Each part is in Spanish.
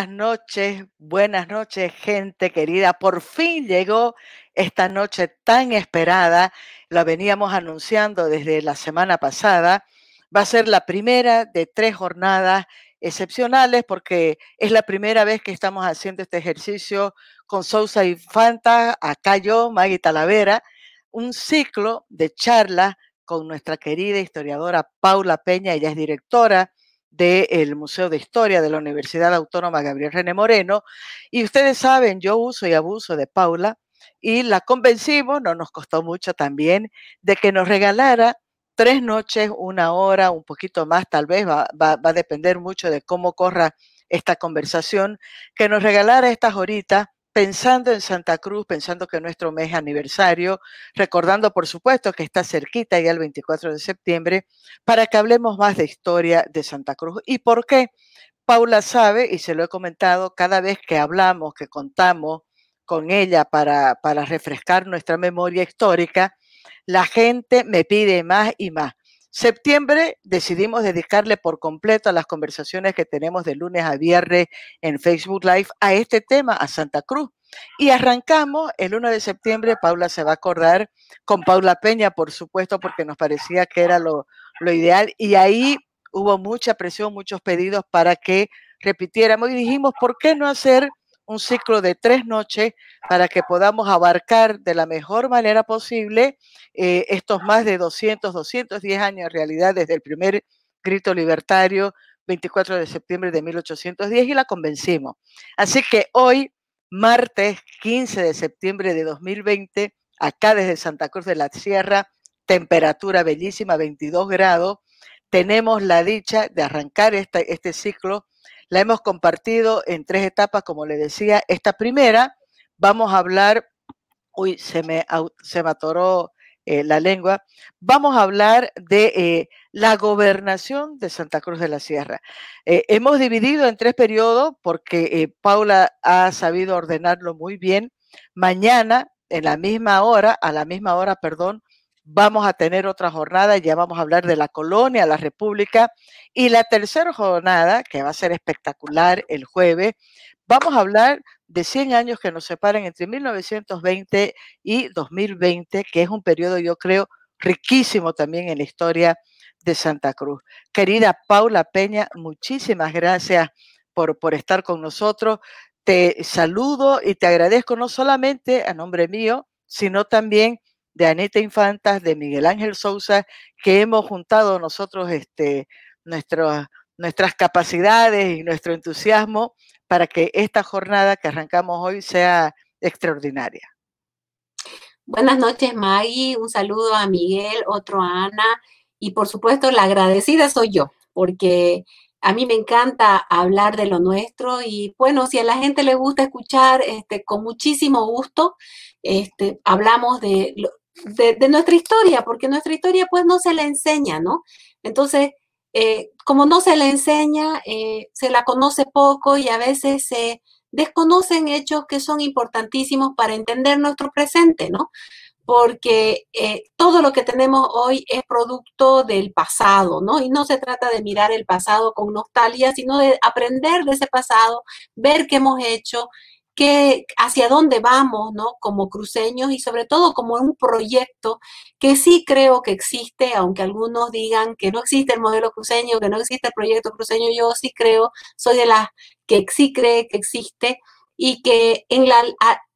Buenas noches, buenas noches, gente querida. Por fin llegó esta noche tan esperada. La veníamos anunciando desde la semana pasada. Va a ser la primera de tres jornadas excepcionales porque es la primera vez que estamos haciendo este ejercicio con Sousa Infanta, acá yo, Maggie Talavera, un ciclo de charlas con nuestra querida historiadora Paula Peña, ella es directora del Museo de Historia de la Universidad Autónoma Gabriel René Moreno. Y ustedes saben, yo uso y abuso de Paula y la convencimos, no nos costó mucho también, de que nos regalara tres noches, una hora, un poquito más, tal vez va, va, va a depender mucho de cómo corra esta conversación, que nos regalara estas horitas pensando en Santa Cruz, pensando que nuestro mes aniversario, recordando por supuesto que está cerquita ya el 24 de septiembre, para que hablemos más de historia de Santa Cruz. ¿Y por qué? Paula sabe, y se lo he comentado, cada vez que hablamos, que contamos con ella para, para refrescar nuestra memoria histórica, la gente me pide más y más. Septiembre decidimos dedicarle por completo a las conversaciones que tenemos de lunes a viernes en Facebook Live a este tema, a Santa Cruz. Y arrancamos el 1 de septiembre, Paula se va a acordar, con Paula Peña, por supuesto, porque nos parecía que era lo, lo ideal. Y ahí hubo mucha presión, muchos pedidos para que repitiéramos y dijimos, ¿por qué no hacer un ciclo de tres noches para que podamos abarcar de la mejor manera posible eh, estos más de 200, 210 años en realidad desde el primer grito libertario 24 de septiembre de 1810 y la convencimos. Así que hoy, martes 15 de septiembre de 2020, acá desde Santa Cruz de la Sierra, temperatura bellísima, 22 grados, tenemos la dicha de arrancar este, este ciclo la hemos compartido en tres etapas, como le decía. Esta primera, vamos a hablar, uy, se me, se me atoró eh, la lengua, vamos a hablar de eh, la gobernación de Santa Cruz de la Sierra. Eh, hemos dividido en tres periodos porque Paula ha sabido ordenarlo muy bien. Mañana, en la misma hora, a la misma hora, perdón, vamos a tener otra jornada, ya vamos a hablar de la colonia, la república, y la tercera jornada, que va a ser espectacular el jueves, vamos a hablar de 100 años que nos separan entre 1920 y 2020, que es un periodo, yo creo, riquísimo también en la historia de Santa Cruz. Querida Paula Peña, muchísimas gracias por, por estar con nosotros. Te saludo y te agradezco no solamente a nombre mío, sino también de Anita Infantas, de Miguel Ángel Sousa, que hemos juntado nosotros este, nuestras capacidades y nuestro entusiasmo para que esta jornada que arrancamos hoy sea extraordinaria. Buenas noches, Maggie. Un saludo a Miguel, otro a Ana. Y por supuesto, la agradecida soy yo, porque a mí me encanta hablar de lo nuestro y bueno, si a la gente le gusta escuchar, este, con muchísimo gusto, este, hablamos de, de, nuestra historia, porque nuestra historia pues no se la enseña, ¿no? Entonces, eh, como no se la enseña, eh, se la conoce poco y a veces se desconocen hechos que son importantísimos para entender nuestro presente, ¿no? Porque eh, todo lo que tenemos hoy es producto del pasado, ¿no? Y no se trata de mirar el pasado con nostalgia, sino de aprender de ese pasado, ver qué hemos hecho hacia dónde vamos, ¿no? Como cruceños y sobre todo como un proyecto que sí creo que existe, aunque algunos digan que no existe el modelo cruceño, que no existe el proyecto cruceño, yo sí creo, soy de las que sí cree que existe y que en la,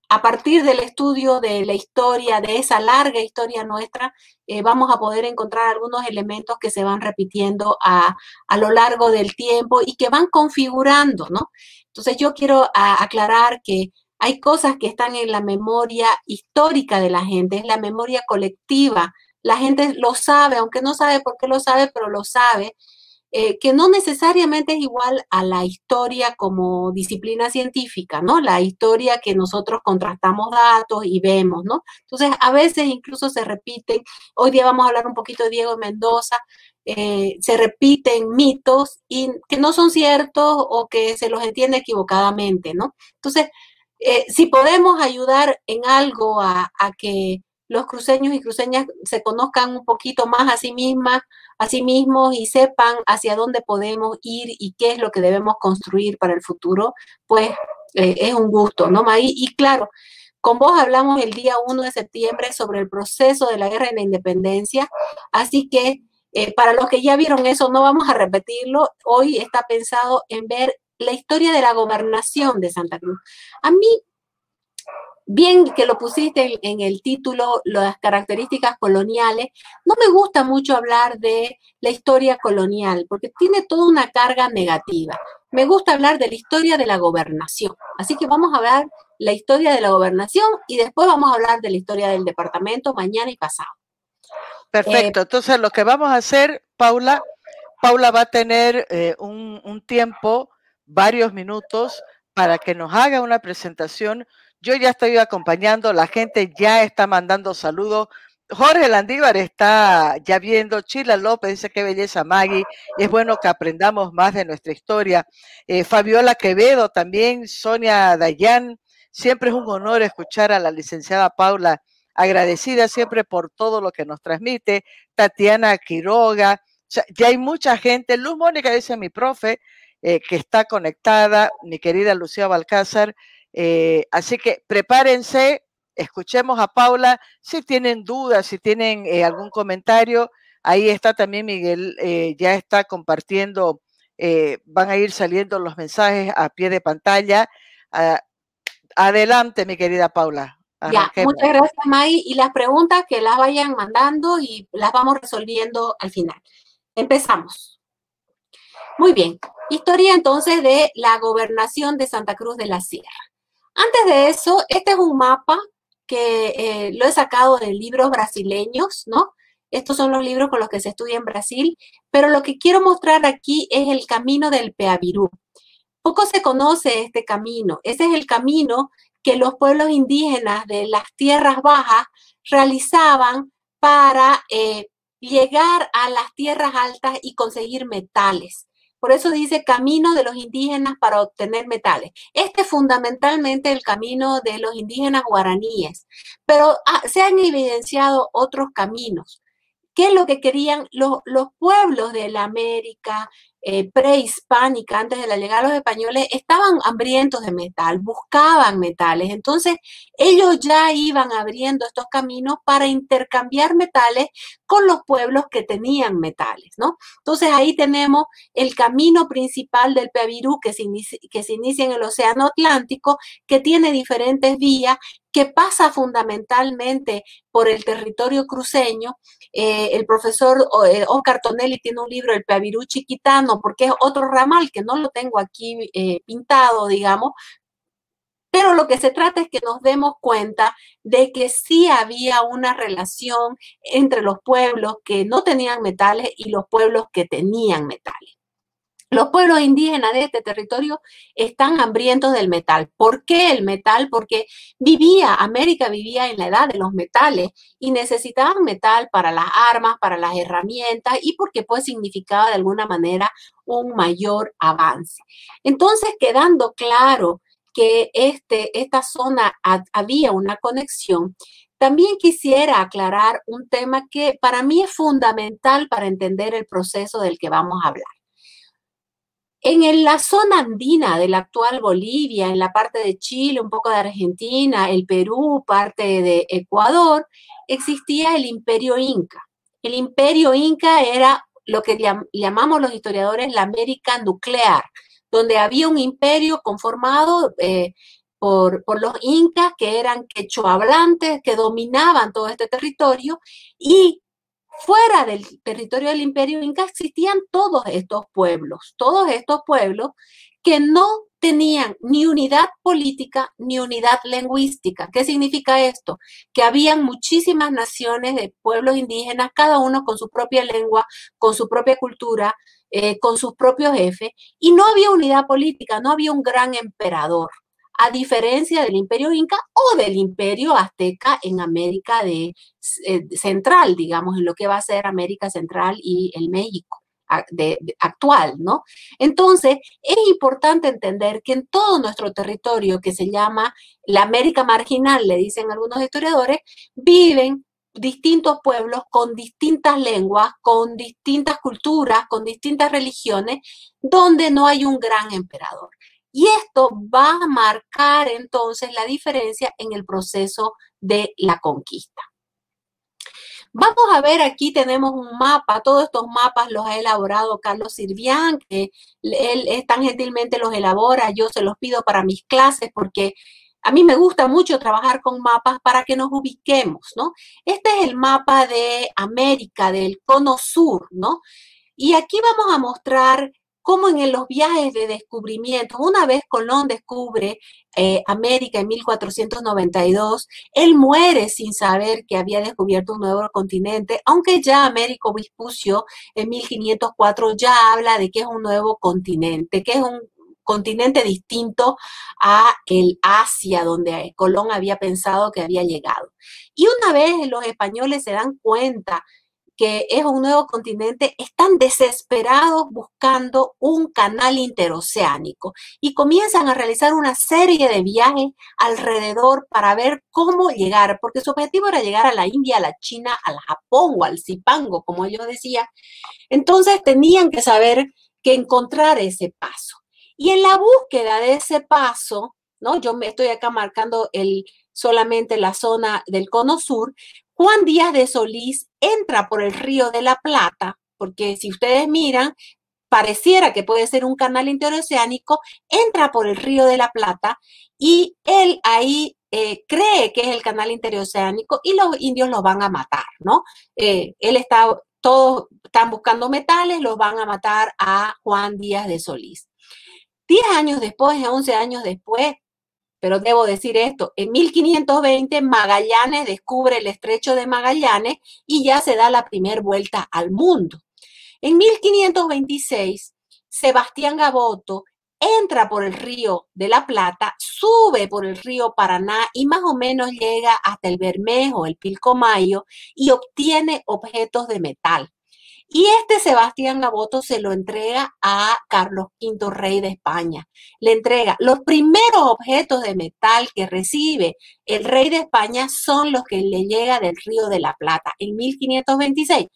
a, partir del estudio de la historia, de esa larga historia nuestra, eh, vamos a poder encontrar algunos elementos que se van repitiendo a, a, lo largo del tiempo y que van configurando, ¿no? Entonces yo quiero aclarar que hay cosas que están en la memoria histórica de la gente, es la memoria colectiva. La gente lo sabe, aunque no sabe por qué lo sabe, pero lo sabe, eh, que no necesariamente es igual a la historia como disciplina científica, ¿no? La historia que nosotros contrastamos datos y vemos, ¿no? Entonces, a veces incluso se repiten. Hoy día vamos a hablar un poquito de Diego Mendoza, eh, se repiten mitos que no son ciertos o que se los entiende equivocadamente, ¿no? Entonces, eh, si podemos ayudar en algo a, que los cruceños y cruceñas se conozcan un poquito más a sí mismas, a sí y sepan hacia dónde podemos ir y qué es lo que debemos construir para el futuro, pues eh, es un gusto, ¿no, Maggie? Y claro, con vos hablamos el día 1 de septiembre sobre el proceso de la guerra de la independencia, así que eh, para los que ya vieron eso, no vamos a repetirlo. Hoy está pensado en ver la historia de la gobernación de Santa Cruz. A mí bien que lo pusiste en, el título, las características coloniales, no me gusta mucho hablar de la historia colonial, porque tiene toda una carga negativa. Me gusta hablar de la historia de la gobernación. Así que vamos a hablar la historia de la gobernación y después vamos a hablar de la historia del departamento mañana y pasado. Perfecto. Eh, Entonces, lo que vamos a hacer, Paula, Paula va a tener eh, un, un tiempo, varios minutos, para que nos haga una presentación yo ya estoy acompañando, la gente ya está mandando saludos. Jorge Landívar está ya viendo, Chila López dice qué belleza Maggie, es bueno que aprendamos más de nuestra historia. Eh, Fabiola Quevedo también, Sonia Dayan, siempre es un honor escuchar a la licenciada Paula, agradecida siempre por todo lo que nos transmite. Tatiana Quiroga, ya hay mucha gente. Luz Mónica dice mi profe, eh, que está conectada, mi querida Lucía Balcázar, eh, así que prepárense, escuchemos a Paula. Si tienen dudas, si tienen eh, algún comentario, ahí está también Miguel, eh, ya está compartiendo, van a ir saliendo los mensajes a pie de pantalla. Ah, adelante, mi querida Paula. Ya, muchas gracias, May. Y las preguntas que las vayan mandando y las vamos resolviendo al final. Empezamos. Muy bien. Historia entonces de la gobernación de Santa Cruz de la Sierra. Antes de eso, este es un mapa que eh, lo he sacado de libros brasileños, ¿no? Estos son los libros con los que se estudia en Brasil, pero lo que quiero mostrar aquí es el camino del Peavirú. Poco se conoce este camino. Ese es el camino que los pueblos indígenas de las tierras bajas realizaban para eh, llegar a las tierras altas y conseguir metales. Por eso dice camino de los indígenas para obtener metales. Este es fundamentalmente el camino de los indígenas guaraníes, pero ah, se han evidenciado otros caminos. ¿Qué es lo que querían los, los pueblos de la América, eh, prehispánica, antes de la llegada de los españoles, estaban hambrientos de metal, buscaban metales. Entonces, ellos ya iban abriendo estos caminos para intercambiar metales con los pueblos que tenían metales, ¿no? Entonces, ahí tenemos el camino principal del Peavirú que se, inicia, que se inicia en el Océano Atlántico, que tiene diferentes vías que pasa fundamentalmente por el territorio cruceño. Eh, el profesor eh, Oscar Tonelli tiene un libro, El Peavirú Chiquitano, porque es otro ramal que no lo tengo aquí eh, pintado, digamos, pero lo que se trata es que nos demos cuenta de que sí había una relación entre los pueblos que no tenían metales y los pueblos que tenían metales. Los pueblos indígenas de este territorio están hambrientos del metal. ¿Por qué el metal? Porque vivía, América vivía en la edad de los metales y necesitaban metal para las armas, para las herramientas y porque pues significaba de alguna manera un mayor avance. Entonces, quedando claro que este, esta zona había una conexión, también quisiera aclarar un tema que para mí es fundamental para entender el proceso del que vamos a hablar. En la zona andina de la actual Bolivia, en la parte de Chile, un poco de Argentina, el Perú, parte de Ecuador, existía el imperio inca. El imperio inca era lo que llamamos los historiadores la América nuclear, donde había un imperio conformado eh, por, por, los incas, que eran quechohablantes, que dominaban todo este territorio, y fuera del territorio del imperio inca existían todos estos pueblos, todos estos pueblos que no tenían ni unidad política ni unidad lingüística. ¿Qué significa esto? Que habían muchísimas naciones de pueblos indígenas, cada uno con su propia lengua, con su propia cultura, eh, con sus propios jefes, y no había unidad política, no había un gran emperador a diferencia del imperio inca o del imperio azteca en América de, eh, Central, digamos, en lo que va a ser América Central y el México. actual, ¿no? Entonces, es importante entender que en todo nuestro territorio, que se llama la América marginal, le dicen algunos historiadores, viven distintos pueblos con distintas lenguas, con distintas culturas, con distintas religiones, donde no hay un gran emperador. Y esto va a marcar entonces la diferencia en el proceso de la conquista. Vamos a ver, aquí tenemos un mapa, todos estos mapas los ha elaborado Carlos Sirvián, que él, tan gentilmente los elabora, yo se los pido para mis clases porque a mí me gusta mucho trabajar con mapas para que nos ubiquemos, ¿no? Este es el mapa de América, del cono sur, ¿no? Y aquí vamos a mostrar cómo en los viajes de descubrimiento, una vez Colón descubre eh, América en 1492, él muere sin saber que había descubierto un nuevo continente, aunque ya Américo Vespucio en 1504 ya habla de que es un nuevo continente, que es un continente distinto a el Asia, donde Colón había pensado que había llegado. Y una vez los españoles se dan cuenta que es un nuevo continente, están desesperados buscando un canal interoceánico y comienzan a realizar una serie de viajes alrededor para ver cómo llegar, porque su objetivo era llegar a la India, a la China, al Japón o al Zipango, como yo decía. Entonces tenían que saber que encontrar ese paso. Y en la búsqueda de ese paso, ¿no? Yo me estoy acá marcando el, solamente la zona del cono sur, Juan Díaz de Solís entra por el río de la Plata, porque si ustedes miran, pareciera que puede ser un canal interoceánico, entra por el río de la Plata y él ahí eh, cree que es el canal interoceánico y los indios los van a matar, ¿no? Eh, él está, todos están buscando metales, los van a matar a Juan Díaz de Solís. Diez años después, once años después, pero debo decir esto, en 1520 Magallanes descubre el estrecho de Magallanes y ya se da la primera vuelta al mundo. En 1526, Sebastián Gaboto entra por el río de la Plata, sube por el río Paraná y más o menos llega hasta el Bermejo, el Pilcomayo y obtiene objetos de metal. Y este Sebastián Gaboto se lo entrega a Carlos V, rey de España. Le entrega los primeros objetos de metal que recibe el rey de España son los que le llega del Río de la Plata en 1526.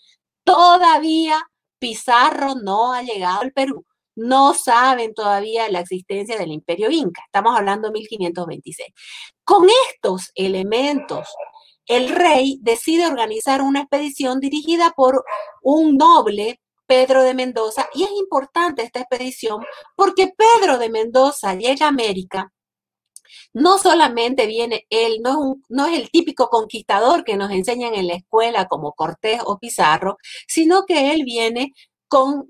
Todavía Pizarro no ha llegado al Perú. No saben todavía la existencia del imperio inca. Estamos hablando de 1526. Con estos elementos el rey decide organizar una expedición dirigida por un noble, Pedro de Mendoza, y es importante esta expedición porque Pedro de Mendoza llega a América. No solamente viene él, no es, el típico conquistador que nos enseñan en la escuela como Cortés o Pizarro, sino que él viene con,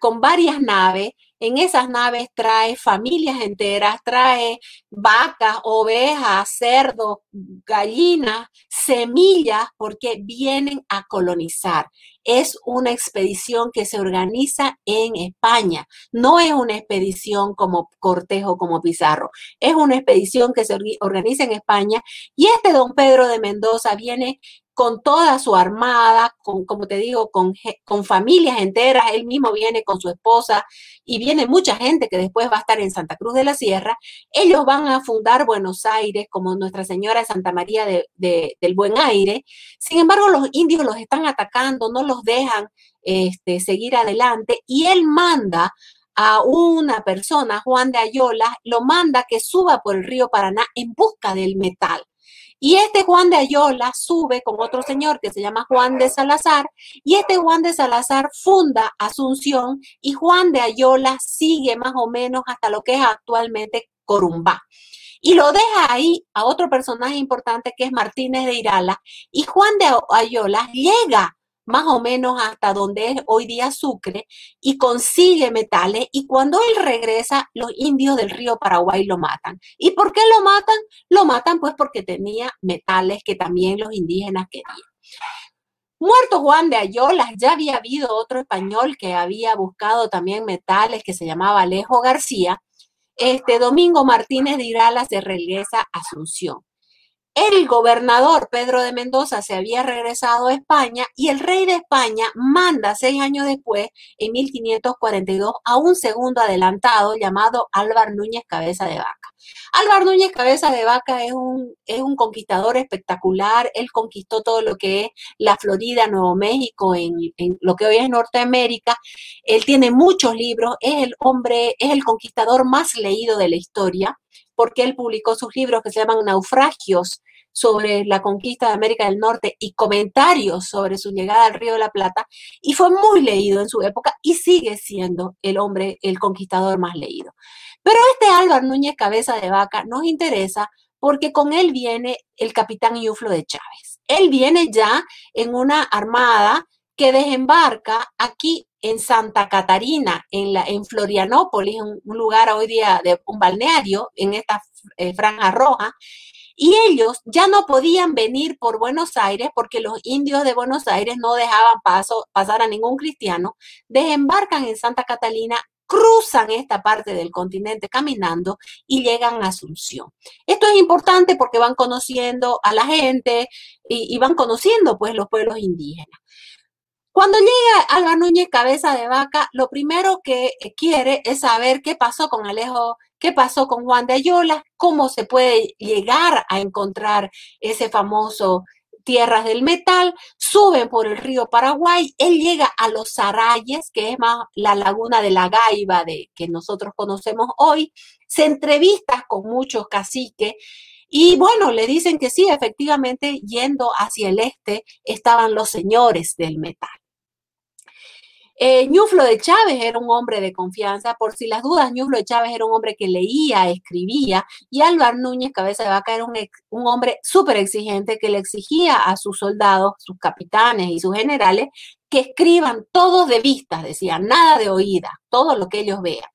con varias naves en esas naves trae familias enteras, trae vacas, ovejas, cerdos, gallinas, semillas, porque vienen a colonizar. Es una expedición que se organiza en España. No es una expedición como Cortejo, como Pizarro. Es una expedición que se organiza en España. Y este don Pedro de Mendoza viene con toda su armada, con, como te digo, con, con familias enteras, él mismo viene con su esposa y viene mucha gente que después va a estar en Santa Cruz de la Sierra. Ellos van a fundar Buenos Aires como Nuestra Señora de Santa María del Buen Aire. Sin embargo, los indios los están atacando, no los dejan este, seguir adelante y él manda a una persona, Juan de Ayola, lo manda que suba por el río Paraná en busca del metal. Y este Juan de Ayola sube con otro señor que se llama Juan de Salazar y este Juan de Salazar funda Asunción y Juan de Ayola sigue más o menos hasta lo que es actualmente Corumbá. Y lo deja ahí a otro personaje importante que es Martínez de Irala y Juan de Ayola llega más o menos hasta donde es hoy día Sucre, y consigue metales, y cuando él regresa, los indios del río Paraguay lo matan. ¿Y por qué lo matan? Lo matan pues porque tenía metales que también los indígenas querían. Muerto Juan de Ayolas, ya había habido otro español que había buscado también metales que se llamaba Alejo García. Este Domingo Martínez de Irala se regresa a Asunción. El gobernador Pedro de Mendoza se había regresado a España y el rey de España manda seis años después, en 1542, a un segundo adelantado llamado Álvar Núñez Cabeza de Vaca. Álvar Núñez Cabeza de Vaca es un, es un conquistador espectacular. Él conquistó todo lo que es la Florida, Nuevo México, en, en lo que hoy es Norteamérica. Él tiene muchos libros, es el hombre, es el conquistador más leído de la historia porque él publicó sus libros que se llaman Naufragios sobre la conquista de América del Norte y comentarios sobre su llegada al Río de la Plata, y fue muy leído en su época y sigue siendo el hombre, el conquistador más leído. Pero este Álvaro Núñez Cabeza de Vaca nos interesa porque con él viene el capitán Yuflo de Chávez. Él viene ya en una armada que desembarca aquí en Santa Catarina, en, la, en Florianópolis, un, lugar hoy día de un balneario, en esta eh, franja roja, y ellos ya no podían venir por Buenos Aires porque los indios de Buenos Aires no dejaban paso, pasar a ningún cristiano, desembarcan en Santa Catalina, cruzan esta parte del continente caminando y llegan a Asunción. Esto es importante porque van conociendo a la gente y, y van conociendo pues los pueblos indígenas. Cuando llega Alba Núñez Cabeza de Vaca, lo primero que quiere es saber qué pasó con Alejo, qué pasó con Juan de Ayola, cómo se puede llegar a encontrar ese famoso tierras del metal, suben por el río Paraguay, él llega a los Sarayes, que es más la laguna de la Gaiba de, que nosotros conocemos hoy, se entrevista con muchos caciques y bueno, le dicen que sí, efectivamente, yendo hacia el este estaban los señores del metal. Eh, Ñuflo de Chávez era un hombre de confianza, por si las dudas, Ñuflo de Chávez era un hombre que leía, escribía, y Álvaro Núñez Cabeza de Vaca era un, hombre súper exigente que le exigía a sus soldados, sus capitanes y sus generales que escriban todos de vista, decía, nada de oída, todo lo que ellos vean.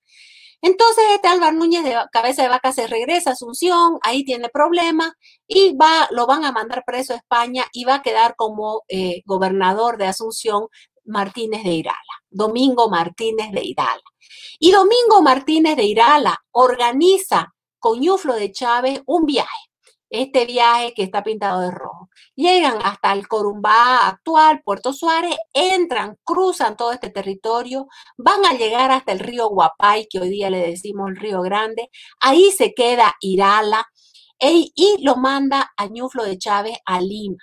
Entonces este Álvaro Núñez de Cabeza de Vaca se regresa a Asunción, ahí tiene problemas y va, lo van a mandar preso a España y va a quedar como eh, gobernador de Asunción Martínez de Irala, Domingo Martínez de Irala. Y Domingo Martínez de Irala organiza con Ñuflo de Chávez un viaje, este viaje que está pintado de rojo. Llegan hasta el Corumbá actual, Puerto Suárez, entran, cruzan todo este territorio, van a llegar hasta el río Guapay, que hoy día le decimos el río Grande, ahí se queda Irala y lo manda a Ñuflo de Chávez a Lima.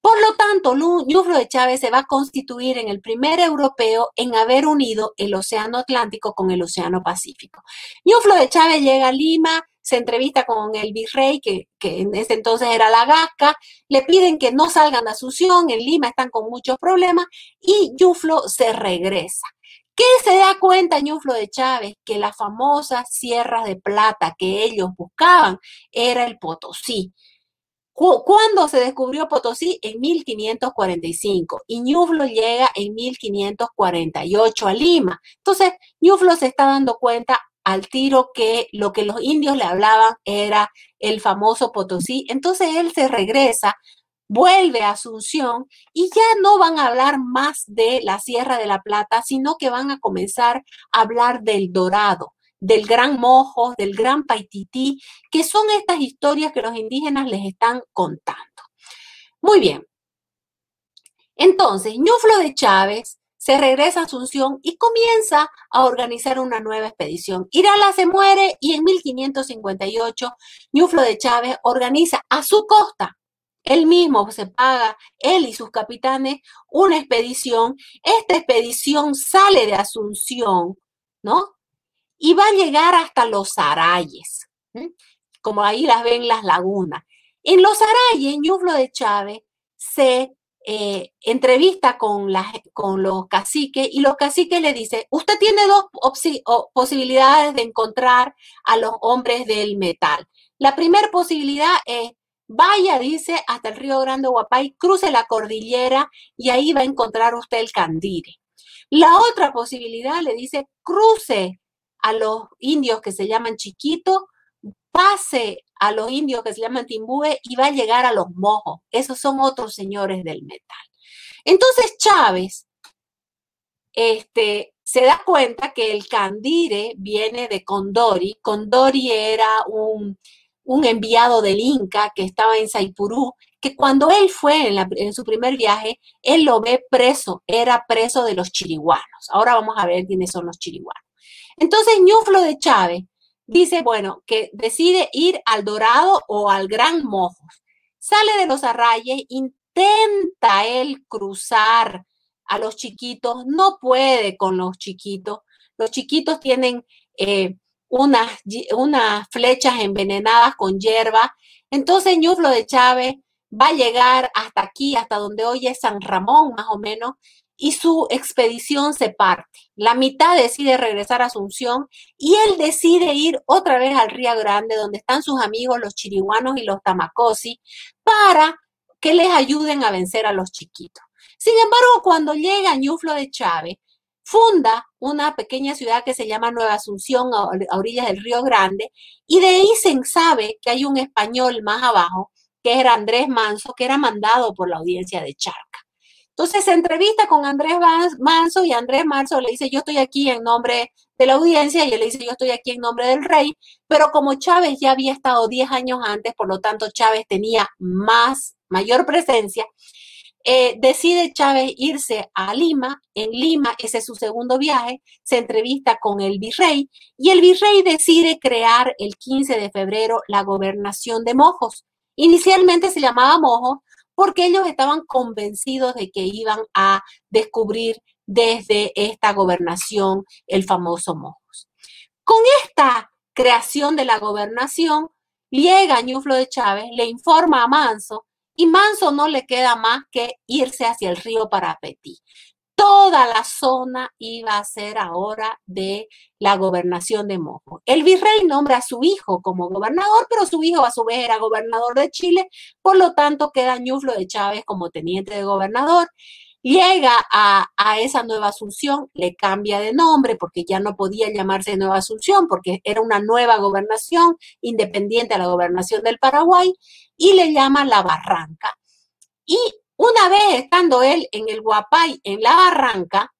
Por lo tanto, Ñuflo de Chávez se va a constituir en el primer europeo en haber unido el Océano Atlántico con el Océano Pacífico. Ñuflo de Chávez llega a Lima, se entrevista con el virrey, que, en ese entonces era la Gasca, le piden que no salgan a Asunción, en Lima están con muchos problemas, y Ñuflo se regresa. ¿Qué se da cuenta Ñuflo de Chávez? Que las famosas sierras de plata que ellos buscaban era el Potosí. ¿Cuándo se descubrió Potosí? En 1545 y Ñuflo llega en 1548 a Lima. Entonces, Ñuflo se está dando cuenta al tiro que lo que los indios le hablaban era el famoso Potosí. Entonces él se regresa, vuelve a Asunción y ya no van a hablar más de la Sierra de la Plata, sino que van a comenzar a hablar del Dorado del gran mojo, del gran paitití, que son estas historias que los indígenas les están contando. Muy bien. Entonces, Ñuflo de Chávez se regresa a Asunción y comienza a organizar una nueva expedición. Irala se muere y en 1558 Ñuflo de Chávez organiza a su costa, él mismo se paga, él y sus capitanes, una expedición. Esta expedición sale de Asunción, ¿no? Y va a llegar hasta los Arayes, como ahí las ven las lagunas. En los Arayes, Ñuflo de Chávez se eh, entrevista con, los caciques y los caciques le dicen, usted tiene dos posibilidades de encontrar a los hombres del metal. La primera posibilidad es, vaya, dice, hasta el río Grande Guapay, cruce la cordillera y ahí va a encontrar usted el Candire. La otra posibilidad le dice, cruce a los indios que se llaman chiquitos, pase a los indios que se llaman timbúes y va a llegar a los mojos. Esos son otros señores del metal. Entonces Chávez este, se da cuenta que el candire viene de Condori. Condori era un, un enviado del Inca que estaba en Saipurú, que cuando él fue en, su primer viaje, él lo ve preso, era preso de los chiriguanos. Ahora vamos a ver quiénes son los chiriguanos. Entonces, Ñuflo de Chávez dice, bueno, que decide ir al Dorado o al Gran Mojos. Sale de los arrayes, intenta él cruzar a los chiquitos, no puede con los chiquitos. Los chiquitos tienen eh, unas, unas flechas envenenadas con hierba. Entonces Ñuflo de Chávez va a llegar hasta aquí, hasta donde hoy es San Ramón, más o menos, y su expedición se parte. La mitad decide regresar a Asunción y él decide ir otra vez al Río Grande, donde están sus amigos los chiriguanos y los tamacosi, para que les ayuden a vencer a los chiquitos. Sin embargo, cuando llega Ñuflo de Chávez, funda una pequeña ciudad que se llama Nueva Asunción, a orillas del Río Grande, y de ahí se sabe que hay un español más abajo, que era Andrés Manso, que era mandado por la audiencia de Charca. Entonces se entrevista con Andrés Manso y Andrés Manso le dice, yo estoy aquí en nombre de la audiencia y él le dice, yo estoy aquí en nombre del rey, pero como Chávez ya había estado 10 años antes, por lo tanto Chávez tenía más, mayor presencia, eh, decide Chávez irse a Lima. En Lima, ese es su segundo viaje, se entrevista con el virrey y el virrey decide crear el 15 de febrero la gobernación de Mojos. Inicialmente se llamaba Mojos porque ellos estaban convencidos de que iban a descubrir desde esta gobernación el famoso Mojos. Con esta creación de la gobernación, llega Ñuflo de Chávez, le informa a Manso y Manso no le queda más que irse hacia el río Parapetí. Toda la zona iba a ser ahora de la gobernación de Mojo. El virrey nombra a su hijo como gobernador, pero su hijo a su vez era gobernador de Chile, por lo tanto queda Ñuflo de Chávez como teniente de gobernador llega a, esa Nueva Asunción, le cambia de nombre porque ya no podía llamarse Nueva Asunción porque era una nueva gobernación independiente a la gobernación del Paraguay y le llama La Barranca. Y una vez estando él en el Guapay, en La Barranca,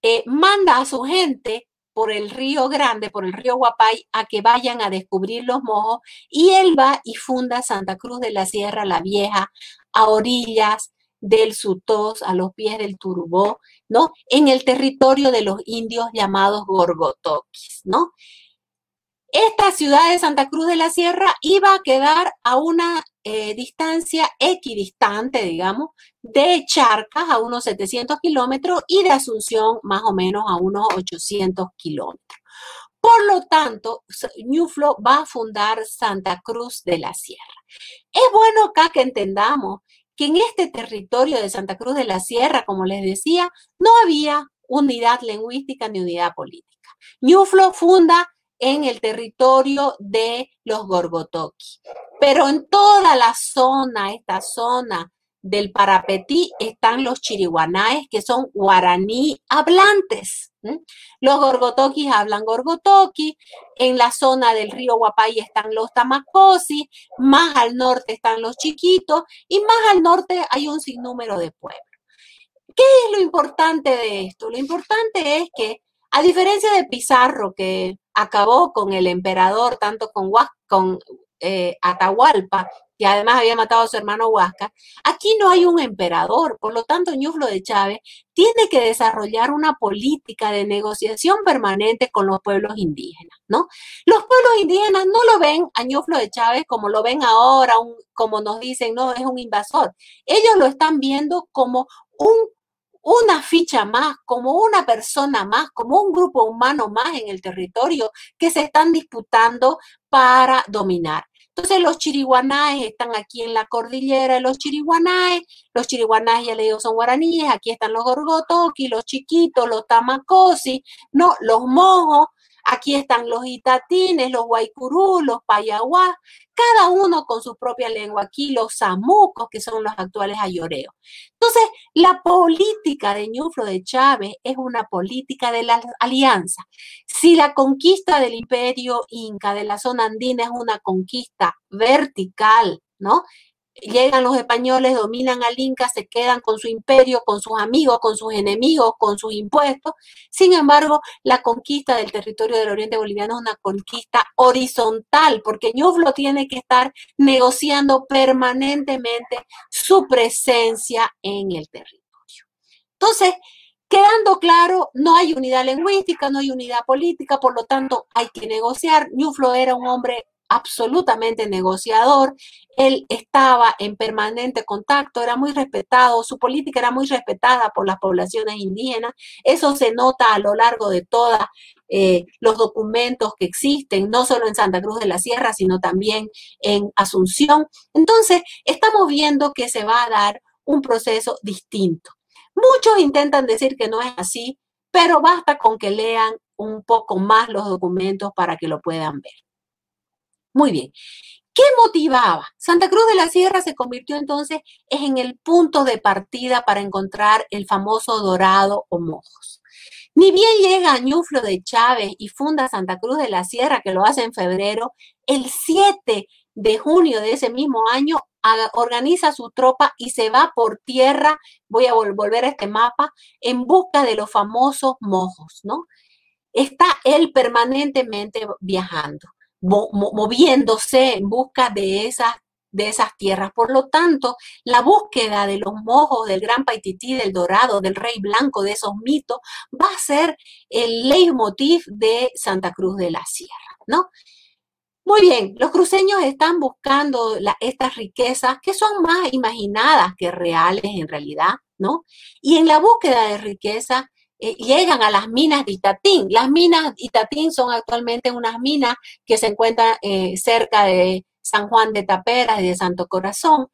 eh, manda a su gente por el río Grande, por el río Guapay, a que vayan a descubrir los mojos y él va y funda Santa Cruz de la Sierra la Vieja a orillas del Sutos a los pies del Turubó, ¿no? En el territorio de los indios llamados Gorgotoquis, ¿no? Esta ciudad de Santa Cruz de la Sierra iba a quedar a una eh, distancia equidistante, digamos, de Charcas a unos 700 kilómetros y de Asunción más o menos a unos 800 kilómetros. Por lo tanto, Ñuflo va a fundar Santa Cruz de la Sierra. Es bueno acá que entendamos que en este territorio de Santa Cruz de la Sierra, como les decía, no había unidad lingüística ni unidad política. Ñuflo funda en el territorio de los Gorgotoki, pero en toda la zona, esta zona del Parapetí están los chiriguanaes, que son guaraní hablantes. Los gorgotoquis hablan gorgotoqui, en la zona del río Guapay están los tamacosi, más al norte están los chiquitos y más al norte hay un sinnúmero de pueblos. ¿Qué es lo importante de esto? Lo importante es que, a diferencia de Pizarro, que acabó con el emperador, tanto con, con eh, Atahualpa y además había matado a su hermano Huasca, aquí no hay un emperador, por lo tanto Ñuflo de Chávez tiene que desarrollar una política de negociación permanente con los pueblos indígenas, ¿no? Los pueblos indígenas no lo ven a Ñuflo de Chávez como lo ven ahora, como nos dicen, no, es un invasor. Ellos lo están viendo como un una ficha más, como una persona más, como un grupo humano más en el territorio que se están disputando para dominar. Entonces los chiriguanaes están aquí en la cordillera de los chiriguanaes, los chiriguanaes ya le digo son guaraníes, aquí están los gorgotoki, los chiquitos, los tamacosi, no, los mojos, Aquí están los itatines, los guaycurú, los payaguás, cada uno con su propia lengua. Aquí los samucos, que son los actuales ayoreos. Entonces, la política de Ñuflo de Chávez es una política de la alianza. Si la conquista del imperio inca de la zona andina es una conquista vertical, ¿no? Llegan los españoles, dominan al Inca, se quedan con su imperio, con sus amigos, con sus enemigos, con sus impuestos. Sin embargo, la conquista del territorio del Oriente Boliviano es una conquista horizontal, porque Ñuflo tiene que estar negociando permanentemente su presencia en el territorio. Entonces, quedando claro, no hay unidad lingüística, no hay unidad política, por lo tanto, hay que negociar. Ñuflo era un hombre absolutamente negociador, él estaba en permanente contacto, era muy respetado, su política era muy respetada por las poblaciones indígenas, eso se nota a lo largo de todos eh, los documentos que existen, no solo en Santa Cruz de la Sierra, sino también en Asunción. Entonces, estamos viendo que se va a dar un proceso distinto. Muchos intentan decir que no es así, pero basta con que lean un poco más los documentos para que lo puedan ver. Muy bien. ¿Qué motivaba? Santa Cruz de la Sierra se convirtió entonces en el punto de partida para encontrar el famoso dorado o mojos. Ni bien llega Ñuflo de Chávez y funda Santa Cruz de la Sierra, que lo hace en febrero, el 7 de junio de ese mismo año organiza su tropa y se va por tierra, voy a volver a este mapa, en busca de los famosos mojos, ¿no? Está él permanentemente viajando moviéndose en busca de esas, de esas tierras. Por lo tanto, la búsqueda de los mojos del gran Paitití, del dorado, del rey blanco, de esos mitos, va a ser el leitmotiv de Santa Cruz de la Sierra, ¿no? Muy bien, los cruceños están buscando estas riquezas que son más imaginadas que reales en realidad, ¿no? Y en la búsqueda de riqueza eh, llegan a las minas de Itatín. Las minas de Itatín son actualmente unas minas que se encuentran eh, cerca de San Juan de Taperas y de Santo Corazón.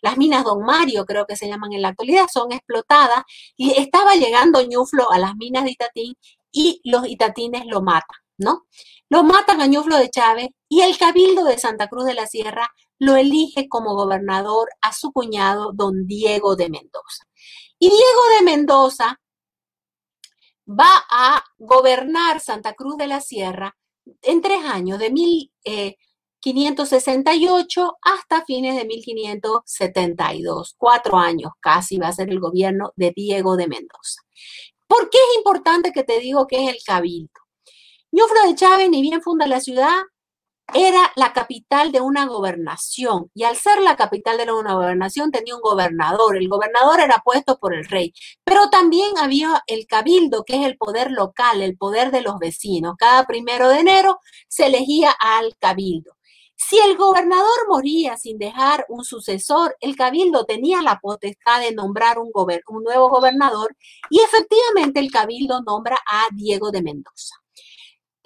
Las minas Don Mario, creo que se llaman en la actualidad, son explotadas y estaba llegando Ñuflo a las minas de Itatín y los itatines lo matan, ¿no? Lo matan a Ñuflo de Chávez y el Cabildo de Santa Cruz de la Sierra lo elige como gobernador a su cuñado, don Diego de Mendoza. Y Diego de Mendoza va a gobernar Santa Cruz de la Sierra en tres años, de 1568 eh, hasta fines de 1572. Cuatro años casi va a ser el gobierno de Diego de Mendoza. ¿Por qué es importante que te digo que es el cabildo? Ñuflo de Chávez ni bien funda la ciudad, era la capital de una gobernación y al ser la capital de una gobernación tenía un gobernador. El gobernador era puesto por el rey, pero también había el cabildo, que es el poder local, el poder de los vecinos. Cada primero de enero se elegía al cabildo. Si el gobernador moría sin dejar un sucesor, el cabildo tenía la potestad de nombrar un, nuevo gobernador y efectivamente el cabildo nombra a Diego de Mendoza.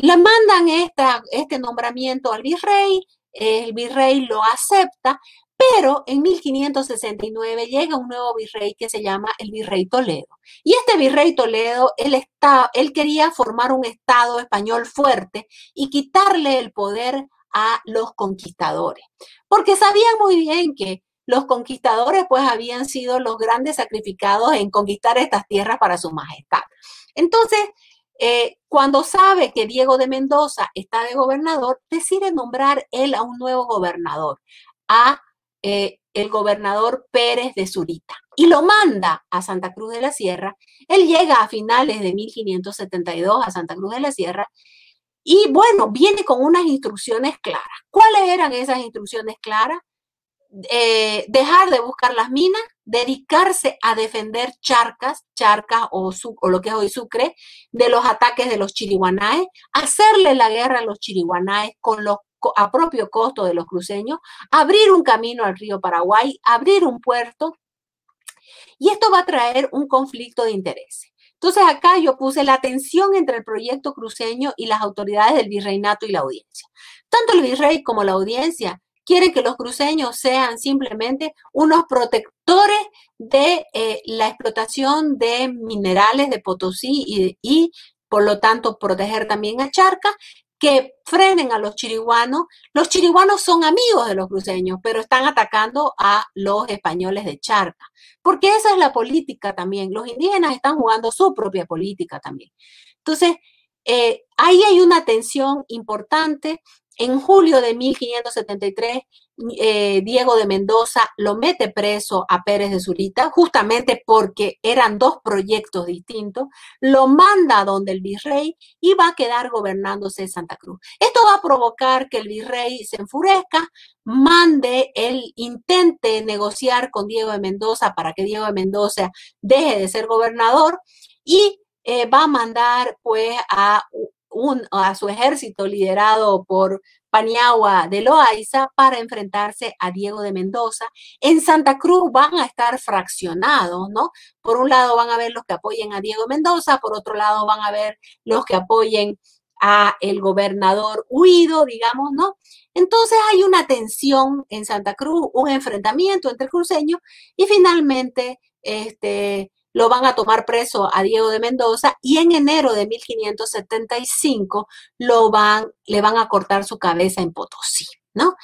Le mandan esta, este nombramiento al virrey, el virrey lo acepta, pero en 1569 llega un nuevo virrey que se llama el virrey Toledo. Y este virrey Toledo, él, está, él quería formar un estado español fuerte y quitarle el poder a los conquistadores, porque sabían muy bien que los conquistadores pues habían sido los grandes sacrificados en conquistar estas tierras para su majestad. Entonces, eh, cuando sabe que Diego de Mendoza está de gobernador, decide nombrar él a un nuevo gobernador, a eh, el gobernador Pérez de Zurita, y lo manda a Santa Cruz de la Sierra. Él llega a finales de 1572 a Santa Cruz de la Sierra y bueno, viene con unas instrucciones claras. ¿Cuáles eran esas instrucciones claras? Eh, dejar de buscar las minas, dedicarse a defender charcas, charcas o, lo que es hoy Sucre, de los ataques de los chiriguanaes, hacerle la guerra a los chiriguanaes con los a propio costo de los cruceños, abrir un camino al río Paraguay, abrir un puerto, y esto va a traer un conflicto de intereses. Entonces acá yo puse la tensión entre el proyecto cruceño y las autoridades del virreinato y la audiencia. Tanto el virrey como la audiencia quieren que los cruceños sean simplemente unos protectores de eh, la explotación de minerales de Potosí y, por lo tanto proteger también a Charca, que frenen a los chiriguanos. Los chiriguanos son amigos de los cruceños, pero están atacando a los españoles de Charca, porque esa es la política también. Los indígenas están jugando su propia política también. Entonces, eh, ahí hay una tensión importante En julio de 1573, eh, Diego de Mendoza lo mete preso a Pérez de Zurita, justamente porque eran dos proyectos distintos, lo manda a donde el virrey y va a quedar gobernándose Santa Cruz. Esto va a provocar que el virrey se enfurezca, mande, él intente negociar con Diego de Mendoza para que Diego de Mendoza deje de ser gobernador y eh, va a mandar pues a a su ejército liderado por Paniagua de Loaiza para enfrentarse a Diego de Mendoza. En Santa Cruz van a estar fraccionados, ¿no? Por un lado van a ver los que apoyen a Diego Mendoza, por otro lado van a ver los que apoyen a el gobernador huido, digamos, ¿no? Entonces hay una tensión en Santa Cruz, un enfrentamiento entre cruceños y finalmente este lo van a tomar preso a Diego de Mendoza y en enero de 1575 lo van, le van a cortar su cabeza en Potosí, ¿no?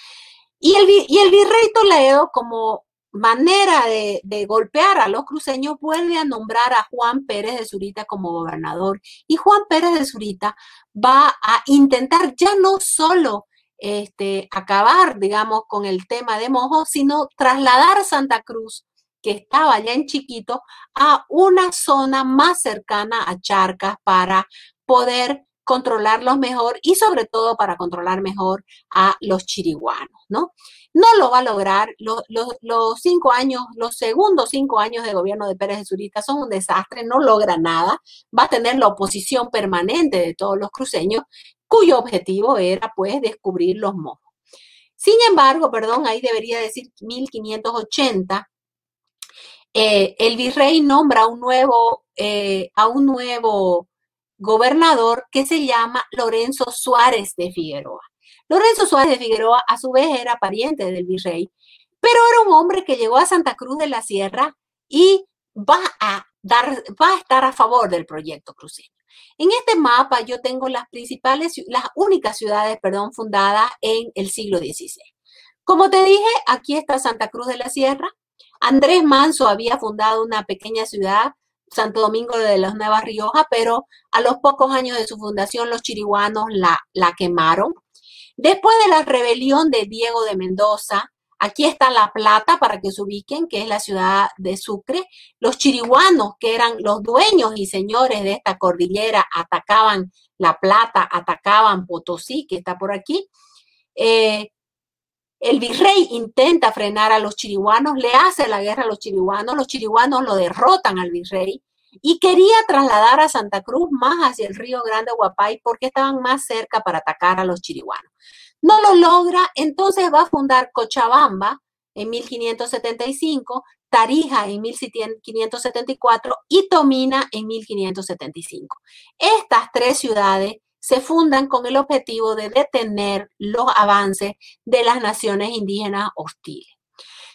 Y el, virrey Toledo, como manera de, de, golpear a los cruceños, vuelve a nombrar a Juan Pérez de Zurita como gobernador. Y Juan Pérez de Zurita va a intentar ya no solo este, acabar, digamos, con el tema de Mojo, sino trasladar Santa Cruz que estaba ya en Chiquito a una zona más cercana a Charcas para poder controlarlos mejor y sobre todo para controlar mejor a los chiriguanos, ¿no? No lo va a lograr. Los, los, cinco años, los segundos cinco años de gobierno de Pérez de Zurita son un desastre, no logra nada. Va a tener la oposición permanente de todos los cruceños, cuyo objetivo era, pues, descubrir los mojos. Sin embargo, perdón, ahí debería decir 1580, eh, el virrey nombra un nuevo, eh, a un nuevo gobernador que se llama Lorenzo Suárez de Figueroa. Lorenzo Suárez de Figueroa a su vez era pariente del virrey, pero era un hombre que llegó a Santa Cruz de la Sierra y va a, dar, va a estar a favor del proyecto cruceño. En este mapa yo tengo las principales, las únicas ciudades, perdón, fundadas en el siglo XVI. Como te dije, aquí está Santa Cruz de la Sierra, Andrés Manso había fundado una pequeña ciudad, Santo Domingo de las Nuevas Rioja, pero a los pocos años de su fundación los chiriguanos la, la quemaron. Después de la rebelión de Diego de Mendoza, Aquí está La Plata para que se ubiquen, que es la ciudad de Sucre. Los chiriguanos, que eran los dueños y señores de esta cordillera, atacaban La Plata, atacaban Potosí, que está por aquí. Eh, el virrey intenta frenar a los chiriguanos, le hace la guerra a los chiriguanos, los chiriguanos lo derrotan al virrey y quería trasladar a Santa Cruz más hacia el río Grande Guapay porque estaban más cerca para atacar a los chiriguanos. No lo logra, entonces va a fundar Cochabamba en 1575, Tarija en 1574 y Tomina en 1575. Estas tres ciudades se fundan con el objetivo de detener los avances de las naciones indígenas hostiles.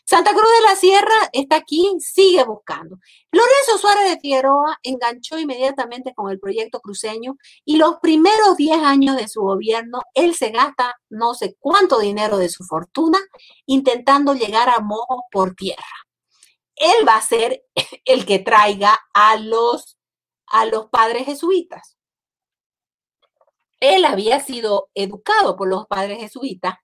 Santa Cruz de la Sierra está aquí, sigue buscando. Lorenzo Suárez de Figueroa enganchó inmediatamente con el proyecto cruceño y los primeros 10 años de su gobierno, él se gasta no sé cuánto dinero de su fortuna intentando llegar a Mojo por tierra. Él va a ser el que traiga a los, a los padres jesuitas. Él había sido educado por los padres jesuitas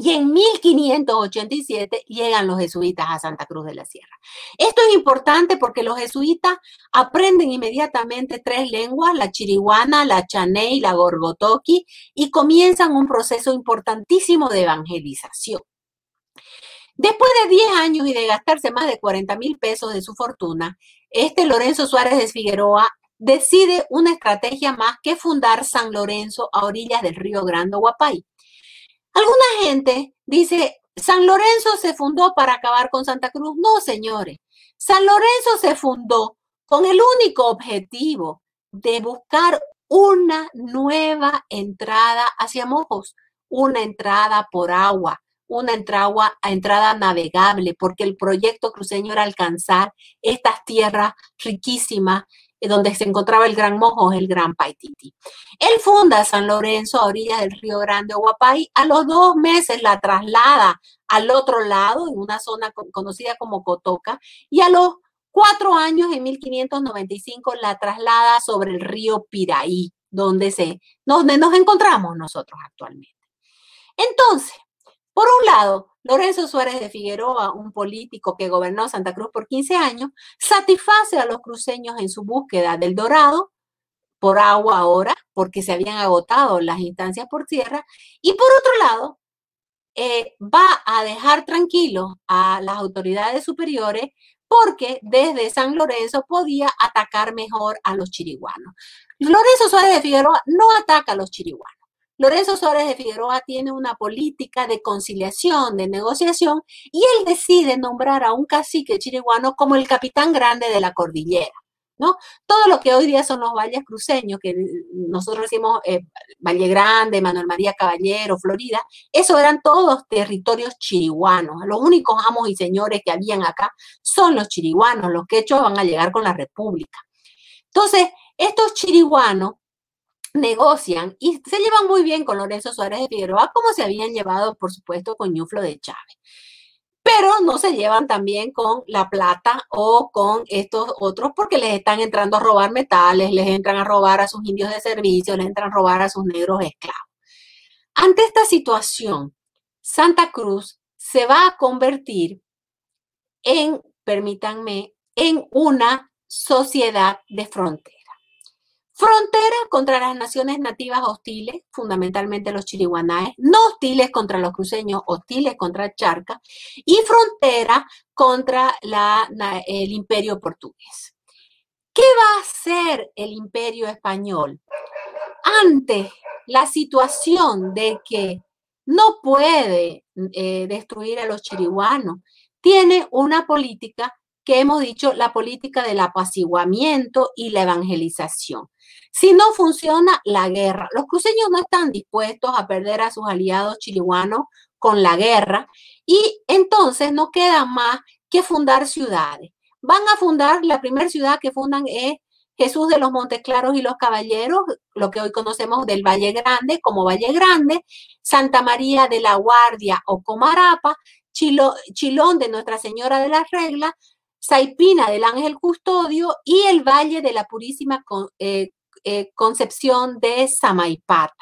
y en 1587 llegan los jesuitas a Santa Cruz de la Sierra. Esto es importante porque los jesuitas aprenden inmediatamente tres lenguas, la chiriguana, la chaney, la gorgotoqui, y comienzan un proceso importantísimo de evangelización. Después de 10 años y de gastarse más de 40 mil pesos de su fortuna, este Lorenzo Suárez de Figueroa decide una estrategia más que fundar San Lorenzo a orillas del río Grande Guapay. Alguna gente dice, San Lorenzo se fundó para acabar con Santa Cruz. No, señores. San Lorenzo se fundó con el único objetivo de buscar una nueva entrada hacia Mojos, una entrada por agua, una entrada, entrada navegable, porque el proyecto cruceño era alcanzar estas tierras riquísimas donde se encontraba el Gran Mojo, el Gran Paititi. Él funda San Lorenzo a orillas del Río Grande Guapay. A los dos meses la traslada al otro lado, en una zona conocida como Cotoca, y a los cuatro años, en 1595, la traslada sobre el río Piraí, donde, se, donde nos encontramos nosotros actualmente. Entonces, por un lado, Lorenzo Suárez de Figueroa, un político que gobernó Santa Cruz por 15 años, satisface a los cruceños en su búsqueda del dorado por agua ahora, porque se habían agotado las instancias por tierra, y por otro lado, eh, va a dejar tranquilos a las autoridades superiores porque desde San Lorenzo podía atacar mejor a los chiriguanos. Lorenzo Suárez de Figueroa no ataca a los chiriguanos. Lorenzo Suárez de Figueroa tiene una política de conciliación, de negociación, y él decide nombrar a un cacique chiriguano como el capitán grande de la cordillera. ¿no? Todo lo que hoy día son los valles cruceños, que nosotros decimos eh, Valle Grande, Manuel María Caballero, Florida, eso eran todos territorios chiriguanos. Los únicos amos y señores que habían acá son los chiriguanos, los quechos van a llegar con la República. Entonces, estos chiriguanos negocian y se llevan muy bien con Lorenzo Suárez de Figueroa, como se habían llevado, por supuesto, con Ñuflo de Chávez pero no se llevan también con la plata o con estos otros porque les están entrando a robar metales, les entran a robar a sus indios de servicio, les entran a robar a sus negros esclavos. Ante esta situación, Santa Cruz se va a convertir en, permítanme, en una sociedad de frontera. Frontera contra las naciones nativas hostiles, fundamentalmente los chiriguanaes, no hostiles contra los cruceños, hostiles contra Charca, y frontera contra el imperio portugués. ¿Qué va a hacer el imperio español ante la situación de que no puede eh, destruir a los chiriguanos? Tiene una política que hemos dicho, la política del apaciguamiento y la evangelización. Si no funciona, la guerra. Los cruceños no están dispuestos a perder a sus aliados chiliguanos con la guerra y entonces no queda más que fundar ciudades. Van a fundar, la primera ciudad que fundan es Jesús de los Montes Claros y los Caballeros, lo que hoy conocemos del Valle Grande como Valle Grande, Santa María de la Guardia o Comarapa, Chilón de Nuestra Señora de las Reglas, Saipina del Ángel Custodio y el Valle de la Purísima eh, eh, Concepción de Samaipata.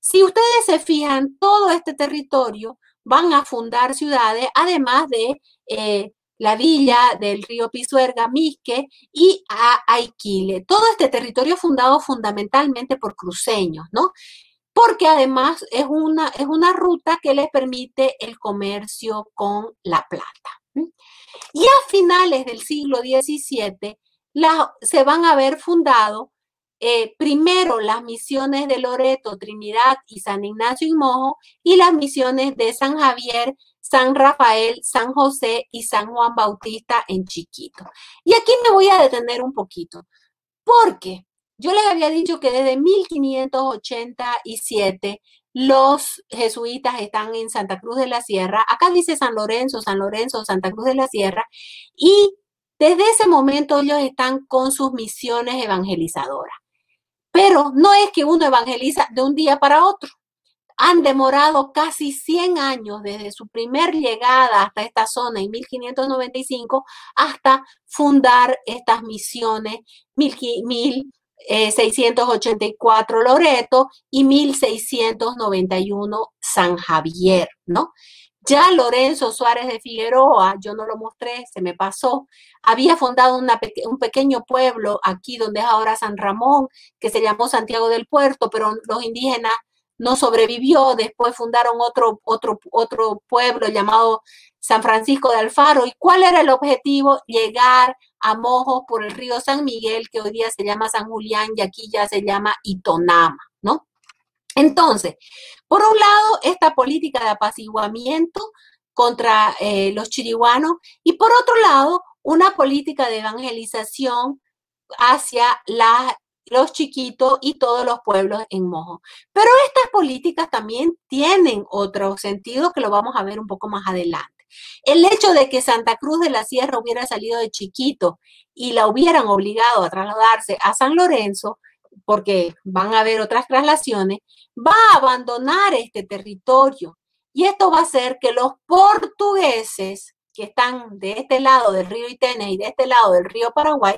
Si ustedes se fijan, todo este territorio van a fundar ciudades, además de eh, la villa del río Pisuerga, Misque y Aiquile. Todo este territorio fundado fundamentalmente por cruceños, ¿no? Porque además es una, es una ruta que les permite el comercio con La Plata. Y a finales del siglo XVII se van a haber fundado eh, primero las misiones de Loreto, Trinidad y San Ignacio y Mojo y las misiones de San Javier, San Rafael, San José y San Juan Bautista en Chiquito. Y aquí me voy a detener un poquito, porque yo les había dicho que desde 1587 los jesuitas están en Santa Cruz de la Sierra. Acá dice San Lorenzo, San Lorenzo, Santa Cruz de la Sierra. Y desde ese momento ellos están con sus misiones evangelizadoras. Pero no es que uno evangeliza de un día para otro. Han demorado casi 100 años desde su primer llegada hasta esta zona en 1595 hasta fundar estas misiones 1000, eh, 684 Loreto y 1691 San Javier, ¿no? Ya Lorenzo Suárez de Figueroa, yo no lo mostré, se me pasó, había fundado un pequeño pueblo aquí donde es ahora San Ramón, que se llamó Santiago del Puerto, pero los indígenas no sobrevivió, después fundaron otro, otro, otro pueblo llamado San Francisco de Alfaro. ¿Y cuál era el objetivo? Llegar a Mojos por el río San Miguel, que hoy día se llama San Julián y aquí ya se llama Itonama, ¿no? Entonces, por un lado, esta política de apaciguamiento contra eh, los chiriguanos y por otro lado, una política de evangelización hacia la los chiquitos y todos los pueblos en Mojo. Pero estas políticas también tienen otro sentido que lo vamos a ver un poco más adelante. El hecho de que Santa Cruz de la Sierra hubiera salido de chiquito y la hubieran obligado a trasladarse a San Lorenzo, porque van a haber otras traslaciones, va a abandonar este territorio. Y esto va a hacer que los portugueses que están de este lado del río Itenes y de este lado del río Paraguay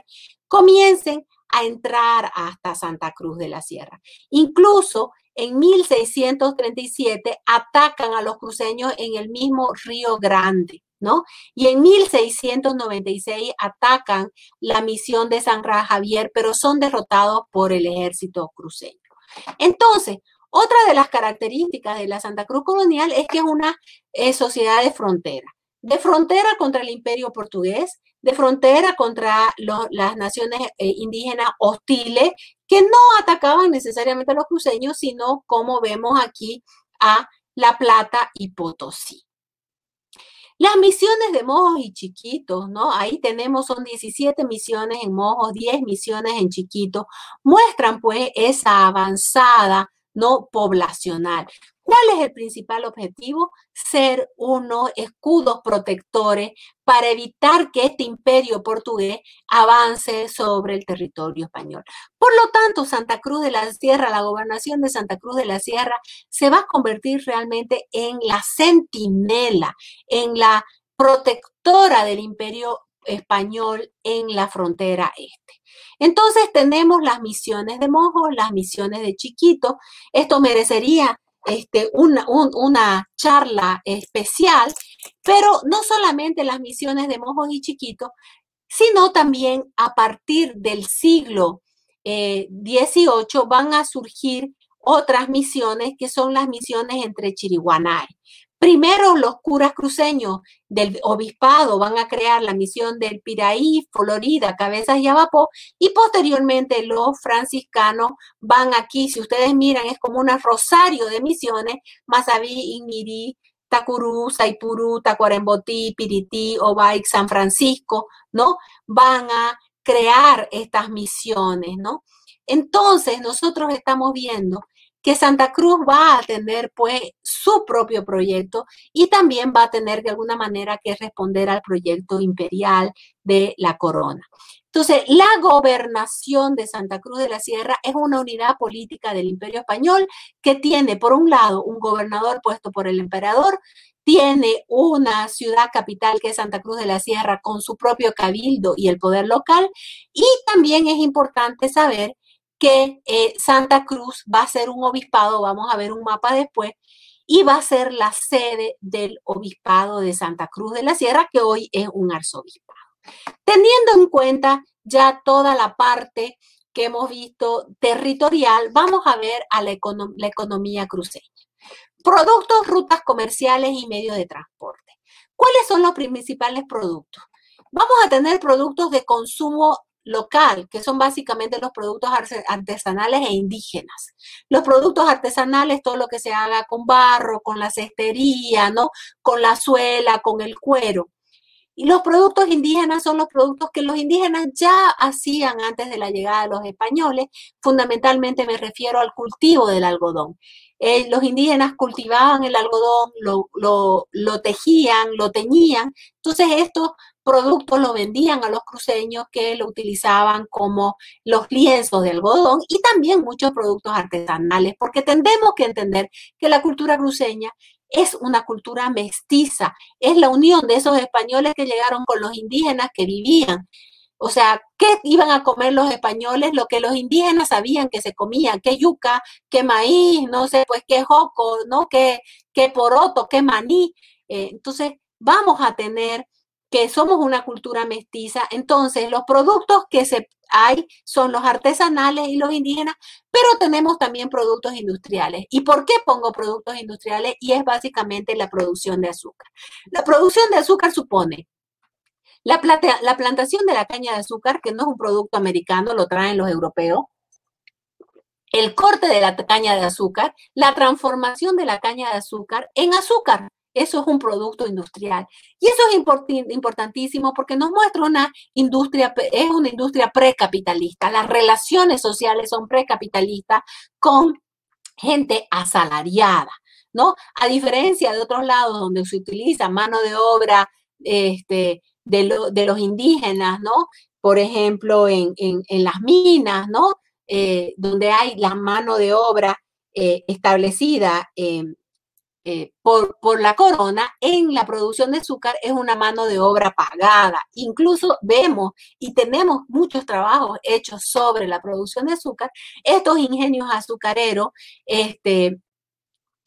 comiencen a entrar hasta Santa Cruz de la Sierra. Incluso en 1637 atacan a los cruceños en el mismo Río Grande. ¿No? Y en 1696 atacan la misión de San Javier, pero son derrotados por el ejército cruceño. Entonces, otra de las características de la Santa Cruz colonial es que es una eh, sociedad de frontera, de frontera contra el imperio portugués, de frontera contra las naciones eh, indígenas hostiles que no atacaban necesariamente a los cruceños, sino como vemos aquí a La Plata y Potosí. Las misiones de Mojos y Chiquitos, ¿no? Ahí tenemos, son 17 misiones en Mojos, 10 misiones en Chiquitos, muestran pues esa avanzada no poblacional. ¿Cuál es el principal objetivo? Ser unos escudos protectores para evitar que este imperio portugués avance sobre el territorio español. Por lo tanto, Santa Cruz de la Sierra, la gobernación de Santa Cruz de la Sierra, se va a convertir realmente en la centinela, en la protectora del imperio español en la frontera este. Entonces tenemos las misiones de Mojo, las misiones de Chiquito. Esto merecería este, una, charla especial, pero no solamente las misiones de Mojos y Chiquito, sino también a partir del siglo XVIII eh, van a surgir otras misiones que son las misiones entre Chiriguanay. Primero los curas cruceños del obispado van a crear la misión del Piraí, Florida, Cabezas y Abapó, y posteriormente los franciscanos van aquí, si ustedes miran, es como un rosario de misiones, Masaví, Inmirí, Tacurú, Saipurú, Tacuarembotí, Pirití, Obaix, San Francisco, ¿no? Van a crear estas misiones, ¿no? Entonces, nosotros estamos viendo que Santa Cruz va a tener pues su propio proyecto y también va a tener de alguna manera que responder al proyecto imperial de la corona. Entonces, la gobernación de Santa Cruz de la Sierra es una unidad política del imperio español que tiene, por un lado, un gobernador puesto por el emperador, tiene una ciudad capital que es Santa Cruz de la Sierra con su propio cabildo y el poder local. Y también es importante saber que eh, Santa Cruz va a ser un obispado, vamos a ver un mapa después, y va a ser la sede del obispado de Santa Cruz de la Sierra, que hoy es un arzobispado. Teniendo en cuenta ya toda la parte que hemos visto territorial, vamos a ver a la, la economía cruceña. Productos, rutas comerciales y medios de transporte. ¿Cuáles son los principales productos? Vamos a tener productos de consumo local, que son básicamente los productos artesanales e indígenas. Los productos artesanales, todo lo que se haga con barro, con la cestería, ¿no? Con la suela, con el cuero. Y los productos indígenas son los productos que los indígenas ya hacían antes de la llegada de los españoles. Fundamentalmente me refiero al cultivo del algodón. Eh, los indígenas cultivaban el algodón, lo, lo, lo tejían, lo teñían. Entonces estos productos lo vendían a los cruceños que lo utilizaban como los lienzos de algodón y también muchos productos artesanales, porque tendemos que entender que la cultura cruceña es una cultura mestiza, es la unión de esos españoles que llegaron con los indígenas que vivían. O sea, ¿qué iban a comer los españoles? Lo que los indígenas sabían que se comían, qué yuca, qué maíz, no sé, pues qué joco, ¿no? Qué, qué poroto, qué maní. Eh, entonces, vamos a tener que somos una cultura mestiza, entonces los productos que se hay son los artesanales y los indígenas, pero tenemos también productos industriales. ¿Y por qué pongo productos industriales? Y es básicamente la producción de azúcar. La producción de azúcar supone la, la plantación de la caña de azúcar, que no es un producto americano, lo traen los europeos, el corte de la caña de azúcar, la transformación de la caña de azúcar en azúcar. Eso es un producto industrial. Y eso es importantísimo porque nos muestra una industria, es una industria precapitalista. Las relaciones sociales son precapitalistas con gente asalariada, ¿no? A diferencia de otros lados donde se utiliza mano de obra este, de, los indígenas, ¿no? Por ejemplo, en, las minas, ¿no? Eh, donde hay la mano de obra eh, establecida eh, por, por, la corona en la producción de azúcar es una mano de obra pagada. Incluso vemos y tenemos muchos trabajos hechos sobre la producción de azúcar. Estos ingenios azucareros este,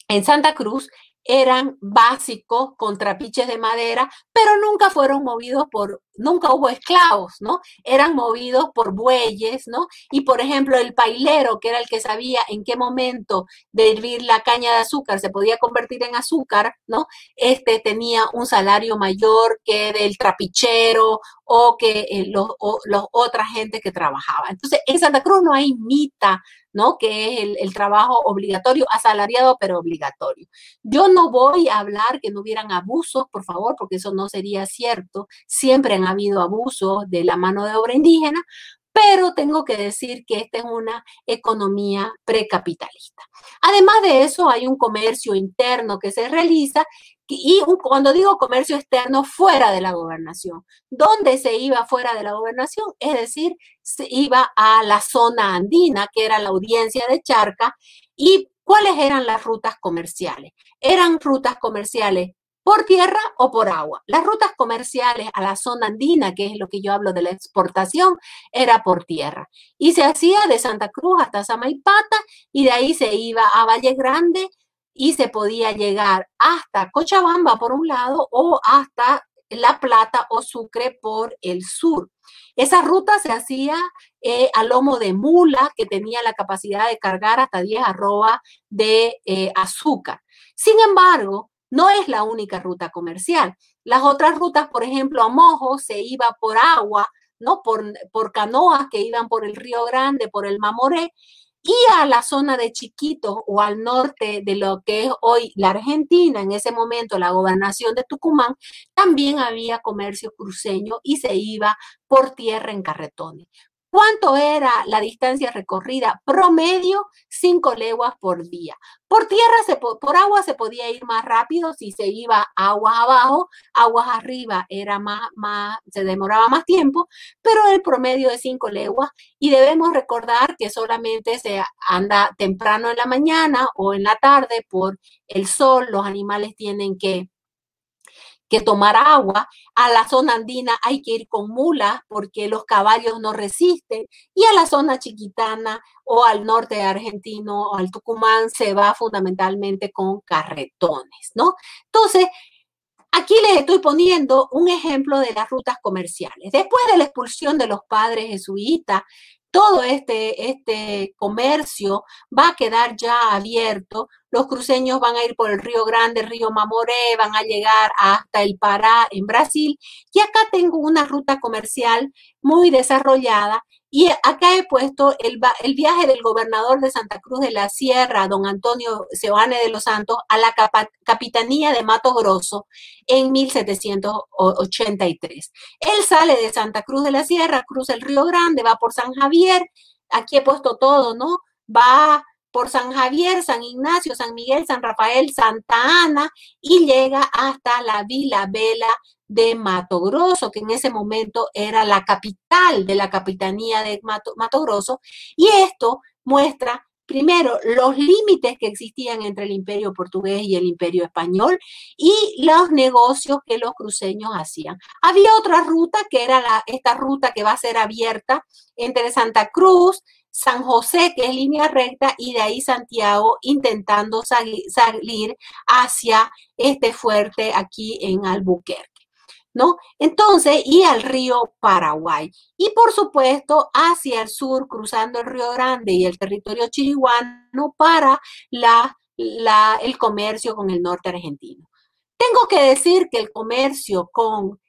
en Santa Cruz eran básicos con trapiches de madera, pero nunca fueron movidos por, nunca hubo esclavos, ¿no? Eran movidos por bueyes, ¿no? Y por ejemplo, el pailero, que era el que sabía en qué momento de hervir la caña de azúcar se podía convertir en azúcar, ¿no? Este tenía un salario mayor que del trapichero o que eh, los, otra gente que trabajaba. Entonces, en Santa Cruz no hay mitad ¿no? Que es el, trabajo obligatorio, asalariado, pero obligatorio. Yo no voy a hablar que no hubieran abusos, por favor, porque eso no sería cierto. Siempre habido abusos de la mano de obra indígena, pero tengo que decir que esta es una economía precapitalista. Además de eso, hay un comercio interno que se realiza y cuando digo comercio externo, fuera de la gobernación. ¿Dónde se iba fuera de la gobernación? Es decir, se iba a la zona andina, que era la audiencia de Charca, y cuáles eran las rutas comerciales. Eran rutas comerciales por tierra o por agua. Las rutas comerciales a la zona andina, que es lo que yo hablo de la exportación, era por tierra. Y se hacía de Santa Cruz hasta Samaipata y de ahí se iba a Valle Grande y se podía llegar hasta Cochabamba por un lado o hasta La Plata o Sucre por el sur. Esa ruta se hacía eh, a lomo de mula que tenía la capacidad de cargar hasta 10 arrobas de eh, azúcar. Sin embargo, no es la única ruta comercial. Las otras rutas, por ejemplo, a Mojo se iba por agua, ¿no? Por, por canoas que iban por el Río Grande, por el Mamoré, y a la zona de Chiquitos o al norte de lo que es hoy la Argentina, en ese momento la gobernación de Tucumán, también había comercio cruceño y se iba por tierra en carretones. ¿Cuánto era la distancia recorrida? Promedio, cinco leguas por día. Por tierra, se, por agua se podía ir más rápido si se iba aguas abajo, aguas arriba era más, más, se demoraba más tiempo, pero el promedio de cinco leguas. Y debemos recordar que solamente se anda temprano en la mañana o en la tarde por el sol, los animales tienen que que tomar agua. A la zona andina hay que ir con mulas porque los caballos no resisten. Y a la zona chiquitana o al norte argentino o al Tucumán se va fundamentalmente con carretones, ¿no? Entonces, Aquí les estoy poniendo un ejemplo de las rutas comerciales. Después de la expulsión de los padres jesuitas, todo este, este comercio va a quedar ya abierto. Los cruceños van a ir por el Río Grande, Río Mamoré, van a llegar hasta el Pará en Brasil. Y acá tengo una ruta comercial muy desarrollada y acá he puesto el, viaje del gobernador de Santa Cruz de la Sierra, don Antonio Seoane de los Santos, a la capitanía de Mato Grosso en 1783. Él sale de Santa Cruz de la Sierra, cruza el Río Grande, va por San Javier, aquí he puesto todo, ¿no? Va por San Javier, San Ignacio, San Miguel, San Rafael, Santa Ana y llega hasta la Vila Vela de Mato Grosso, que en ese momento era la capital de la capitanía de Mato, Mato Grosso, y esto muestra primero los límites que existían entre el imperio portugués y el imperio español y los negocios que los cruceños hacían. Había otra ruta que era esta ruta que va a ser abierta entre Santa Cruz, San José, que es línea recta, y de ahí Santiago intentando salir hacia este fuerte aquí en Albuquerque. ¿No? Entonces, y al río Paraguay. Y por supuesto, hacia el sur, cruzando el río Grande y el territorio chiriguano para la, el comercio con el norte argentino. Tengo que decir que el comercio con,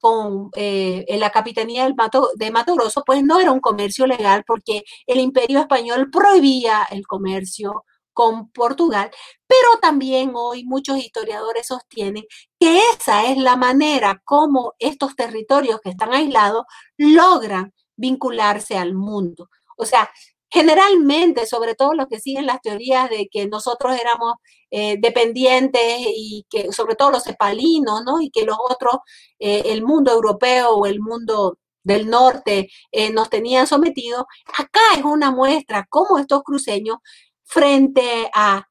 con eh, la capitanía del Mato, de Mato Grosso, pues no era un comercio legal porque el imperio español prohibía el comercio con Portugal, pero también hoy muchos historiadores sostienen que esa es la manera como estos territorios que están aislados logran vincularse al mundo. O sea, generalmente, sobre todo los que siguen las teorías de que nosotros éramos eh, dependientes y que, sobre todo los cepalinos, ¿no? Y que los otros, eh, el mundo europeo o el mundo del norte eh, nos tenían sometidos, acá es una muestra cómo estos cruceños frente a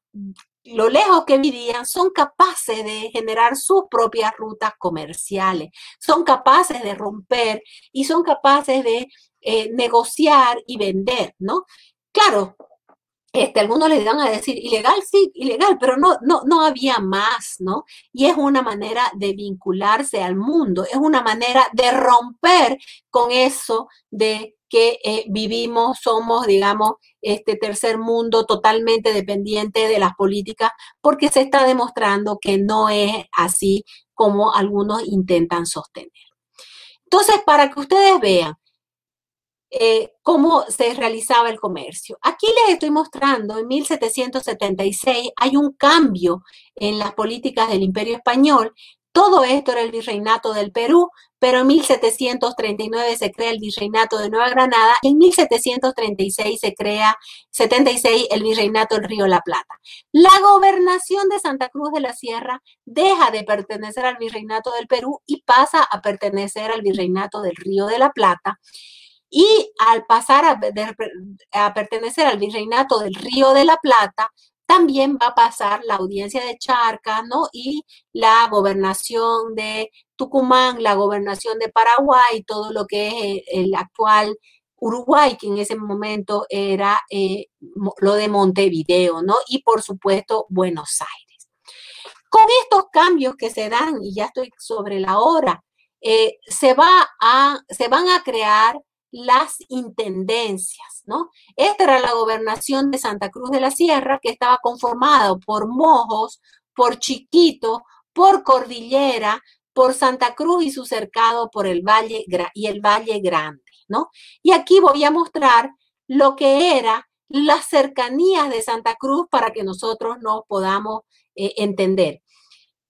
lo lejos que vivían, son capaces de generar sus propias rutas comerciales, son capaces de romper y son capaces de eh, negociar y vender, ¿no? Claro, este, algunos les van a decir, ilegal, sí, ilegal, pero no, no, no había más, ¿no? Y es una manera de vincularse al mundo, es una manera de romper con eso de que eh, vivimos, somos, digamos, este tercer mundo totalmente dependiente de las políticas, porque se está demostrando que no es así como algunos intentan sostener. Entonces, para que ustedes vean, eh, cómo se realizaba el comercio. Aquí les estoy mostrando, en 1776 hay un cambio en las políticas del imperio español. Todo esto era el virreinato del Perú, pero en 1739 se crea el virreinato de Nueva Granada y en 1736 se crea 76 el virreinato del Río La Plata. La gobernación de Santa Cruz de la Sierra deja de pertenecer al virreinato del Perú y pasa a pertenecer al virreinato del Río de la Plata. Y al pasar a, pertenecer al virreinato del Río de la Plata, también va a pasar la audiencia de Charcas, ¿no? Y la gobernación de Tucumán, la gobernación de Paraguay, todo lo que es eh, el, actual Uruguay, que en ese momento era eh, lo de Montevideo, ¿no? Y por supuesto Buenos Aires. Con estos cambios que se dan, y ya estoy sobre la hora, eh, se, va a, se van a crear las intendencias, ¿no? Esta era la gobernación de Santa Cruz de la Sierra, que estaba conformado por Mojos, por Chiquito, por Cordillera, por Santa Cruz y su cercado por el Valle y el Valle Grande, ¿no? Y aquí voy a mostrar lo que era las cercanías de Santa Cruz para que nosotros nos podamos eh, entender.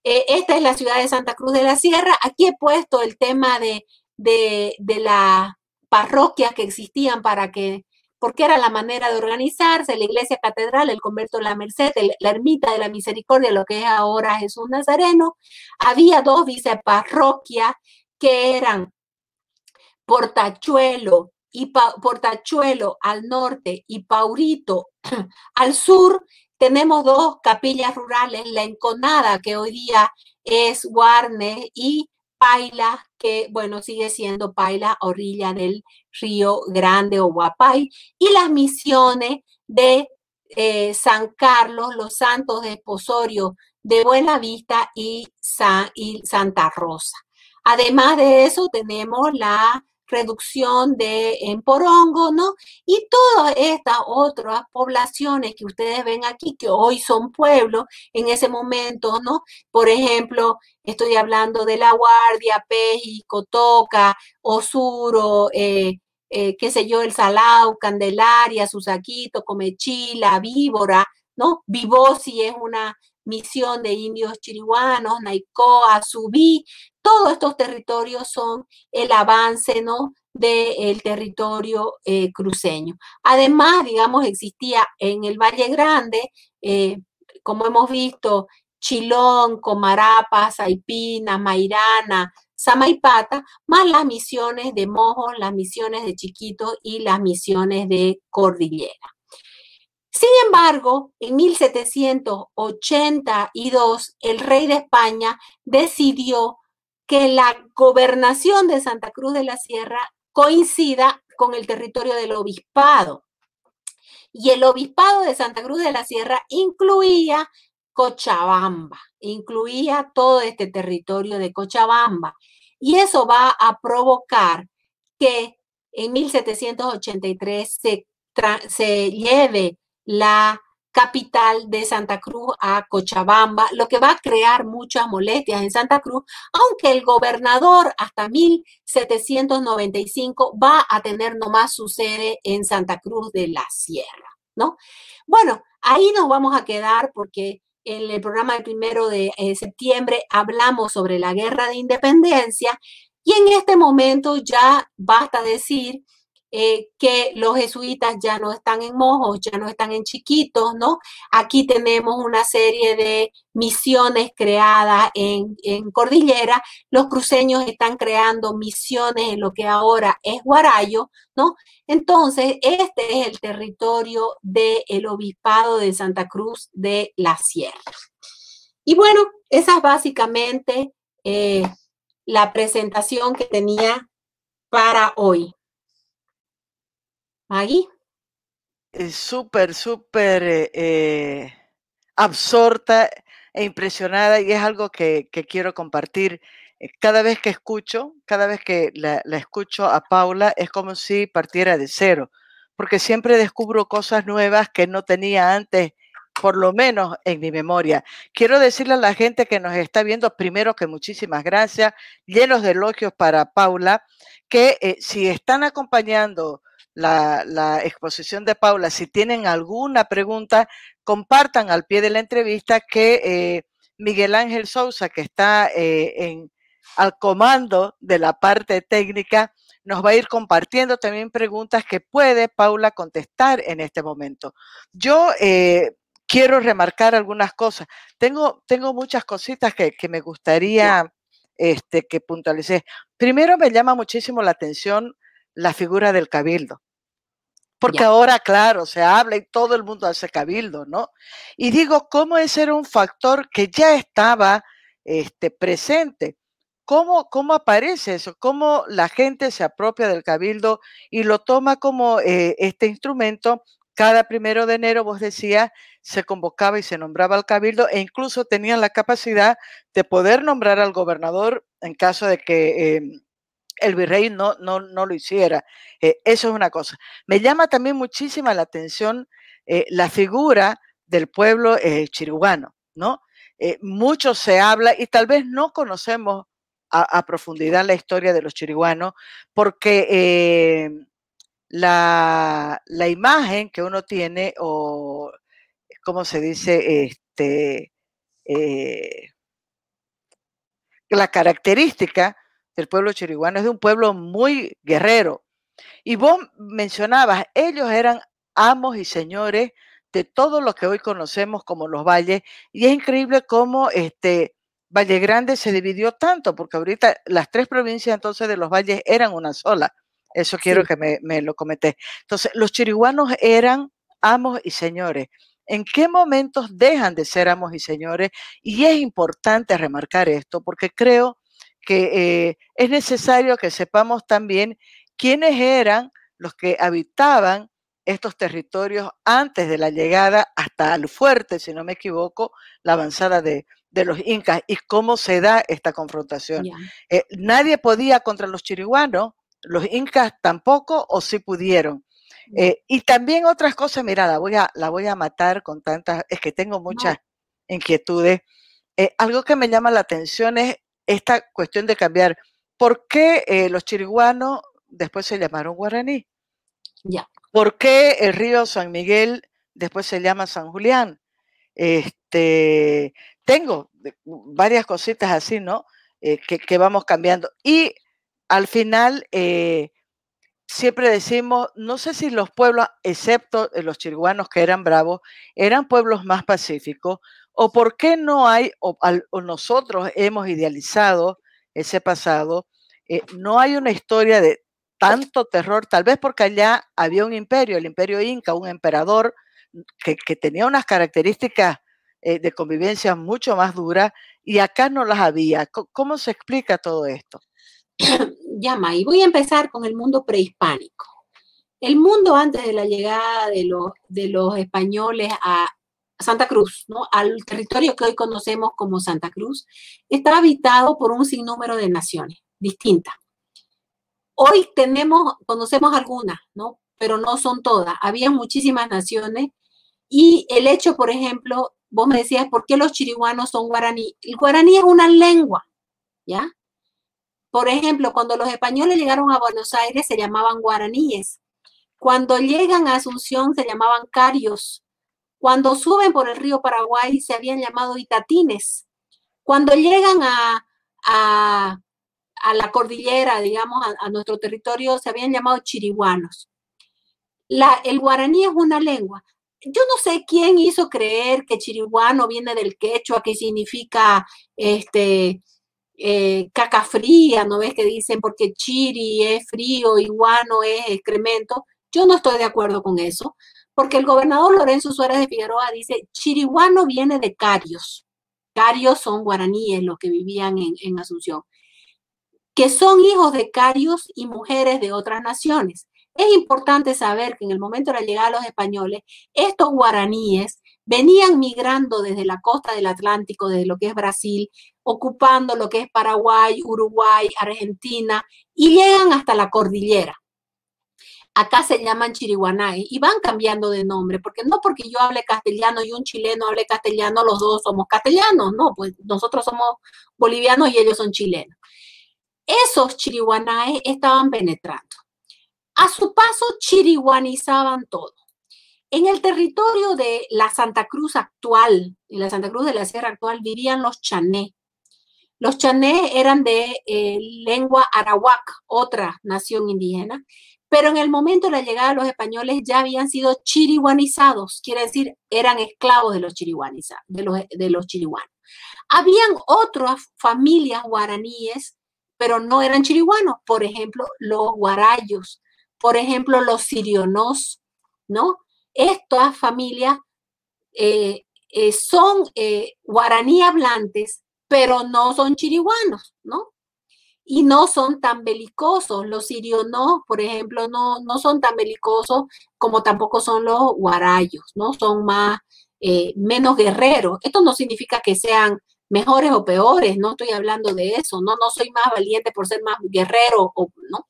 Eh, esta es la ciudad de Santa Cruz de la Sierra. Aquí he puesto el tema de, de, de la parroquias que existían para que, porque era la manera de organizarse, la iglesia catedral, el convento de la Merced, la ermita de la Misericordia, lo que es ahora Jesús Nazareno. Había dos viceparroquias que eran Portachuelo y Portachuelo al norte y Paurito al sur. Tenemos dos capillas rurales, la Enconada, que hoy día es Guarne, y Paila, que bueno, sigue siendo Paila, orilla del río Grande o Guapay, y las misiones de eh, San Carlos, los santos de Esposorio de Buena Vista y, y Santa Rosa. Además de eso, tenemos la reducción de en Porongo, ¿no? Y todas estas otras poblaciones que ustedes ven aquí, que hoy son pueblos, en ese momento, ¿no? Por ejemplo, estoy hablando de La Guardia, Peji, Cotoca, Osuro, eh, eh, qué sé yo, El Salao, Candelaria, Susaquito, Comechila, Víbora, ¿no? Vivosi es una misión de indios chiriguanos, Naicoa, Subí, todos estos territorios son el avance, ¿no? del territorio eh, cruceño. Además, digamos, existía en el Valle Grande, eh, como hemos visto, Chilón, Comarapa, Saipina, Mairana, Samaipata, más las misiones de Mojos, las misiones de Chiquito y las misiones de Cordillera. Sin embargo, en 1782, el rey de España decidió que la gobernación de Santa Cruz de la Sierra coincida con el territorio del obispado. Y el obispado de Santa Cruz de la Sierra incluía Cochabamba, incluía todo este territorio de Cochabamba. Y eso va a provocar que en 1783 se, se lleve la capital de Santa Cruz a Cochabamba, lo que va a crear muchas molestias en Santa Cruz, aunque el gobernador hasta 1795 va a tener nomás su sede en Santa Cruz de la Sierra, ¿no? Bueno, ahí nos vamos a quedar porque en el programa del primero de eh, septiembre hablamos sobre la guerra de independencia y en este momento ya basta decir eh, que los jesuitas ya no están en mojos, ya no están en chiquitos, ¿no? Aquí tenemos una serie de misiones creadas en, en Cordillera, los cruceños están creando misiones en lo que ahora es Guarayo, ¿no? Entonces, este es el territorio del obispado de Santa Cruz de la Sierra. Y bueno, esa es básicamente eh, la presentación que tenía para hoy. Maggie. Súper, súper eh, eh, absorta e impresionada y es algo que, quiero compartir. Eh, cada vez que escucho, cada vez que la, escucho a Paula, es como si partiera de cero, porque siempre descubro cosas nuevas que no tenía antes, por lo menos en mi memoria. Quiero decirle a la gente que nos está viendo, primero que muchísimas gracias, llenos de elogios para Paula, que si están acompañando la, exposición de Paula. Si tienen alguna pregunta, compartan al pie de la entrevista que eh, Miguel Ángel Sousa, que está eh, en, al comando de la parte técnica, nos va a ir compartiendo también preguntas que puede Paula contestar en este momento. Yo eh, quiero remarcar algunas cosas. Tengo, tengo muchas cositas que, me gustaría este, que puntualice. Primero me llama muchísimo la atención la figura del cabildo. Porque ahora, claro, se habla y todo el mundo hace cabildo, ¿no? Y digo, ¿cómo ese era un factor que ya estaba este, presente? ¿Cómo, ¿Cómo aparece eso? ¿Cómo la gente se apropia del cabildo y lo toma como eh, este instrumento? Cada primero de enero, vos decías, se convocaba y se nombraba al cabildo e incluso tenían la capacidad de poder nombrar al gobernador en caso de que em, el virrey no, no, no lo hiciera. Eh, eso es una cosa. Me llama también muchísima la atención eh, la figura del pueblo eh, ¿no? mucho se habla y tal vez no conocemos a, profundidad la historia de los chiriguanos porque la, la, imagen que uno tiene o, ¿cómo se dice? Este, la característica el pueblo chiriguano es de un pueblo muy guerrero. Y vos mencionabas, ellos eran amos y señores de todo lo que hoy conocemos como los valles. Y es increíble cómo este Valle Grande se dividió tanto, porque ahorita las tres provincias entonces de los valles eran una sola. Eso quiero que me, me, lo comenté. Entonces, los chiriguanos eran amos y señores. ¿En qué momentos dejan de ser amos y señores? Y es importante remarcar esto, porque creo que eh, es necesario que sepamos también quiénes eran los que habitaban estos territorios antes de la llegada hasta el fuerte, si no me equivoco, la avanzada de, los incas y cómo se da esta confrontación. Eh, nadie podía contra los chiriguanos, los incas tampoco, o sí pudieron. Eh, y también otras cosas, mira, la voy a, la voy a matar con tantas, es que tengo muchas inquietudes. algo que me llama la atención es esta cuestión de cambiar. ¿Por qué eh, los chiriguanos después se llamaron guaraní? Ya. ¿Por qué el río San Miguel después se llama San Julián? Este, tengo varias cositas así, ¿no? Eh, que, vamos cambiando. Y al final, eh, siempre decimos, no sé si los pueblos, excepto los chiriguanos que eran bravos, eran pueblos más pacíficos, ¿O por qué no hay, o, nosotros hemos idealizado ese pasado, eh, no hay una historia de tanto terror, tal vez porque allá había un imperio, el imperio inca, un emperador que, tenía unas características eh, de convivencia mucho más duras y acá no las había. ¿Cómo se explica todo esto? Llama, y voy a empezar con el mundo prehispánico. El mundo antes de la llegada de los, de los españoles a, Santa Cruz, ¿no? al territorio que hoy conocemos como Santa Cruz, está habitado por un sinnúmero de naciones distintas. Hoy tenemos, conocemos algunas, ¿no? pero no son todas. Había muchísimas naciones y el hecho, por ejemplo, vos me decías, ¿por qué los chiriguanos son guaraní? El guaraní es una lengua, ¿ya? Por ejemplo, cuando los españoles llegaron a Buenos Aires se llamaban guaraníes. Cuando llegan a Asunción se llamaban carios. Cuando suben por el río Paraguay se habían llamado itatines. Cuando llegan a, a la cordillera, digamos, a, nuestro territorio, se habían llamado chiriguanos. El guaraní es una lengua. Yo no sé quién hizo creer que chiriguano viene del quechua, que significa este, eh, caca fría, ¿no ves que dicen? Porque chiri es frío y guano es excremento. Yo no estoy de acuerdo con eso, porque el gobernador Lorenzo Suárez de Figueroa dice, chiriguano viene de carios. Carios son guaraníes los que vivían en, Asunción que son hijos de carios y mujeres de otras naciones. Es importante saber que en el momento de la llegada los españoles, estos guaraníes venían migrando desde la costa del Atlántico, desde lo que es Brasil, ocupando lo que es Paraguay, Uruguay, Argentina, y llegan hasta la cordillera. Acá se llaman chiriguanay y van cambiando de nombre, porque no porque yo hable castellano y un chileno hable castellano, los dos somos castellanos, no, pues nosotros somos bolivianos y ellos son chilenos esos chiriguanaes estaban penetrando. A su paso, chiriguanizaban todo. En el territorio de la Santa Cruz actual, en la Santa Cruz de la Sierra actual, vivían los chané. Los chané eran de eh, lengua arawak, otra nación indígena, pero en el momento de la llegada de los españoles ya habían sido chiriguanizados, quiere decir, eran esclavos de los, de los, de los chiriguanos. Habían otras familias guaraníes pero no eran chiriguanos. Por ejemplo, los guarayos, por ejemplo, los sirionos, ¿no? Estas familias eh, eh, son eh, guaraní hablantes, pero no son chiriguanos, ¿no? Y no son tan belicosos. Los sirionos, por ejemplo, no, no son tan belicosos como tampoco son los guarayos, ¿no? Son más, menos guerreros. Esto no significa que sean mejores o peores, no estoy hablando de eso, no, no soy más valiente por ser más guerrero, o, ¿no?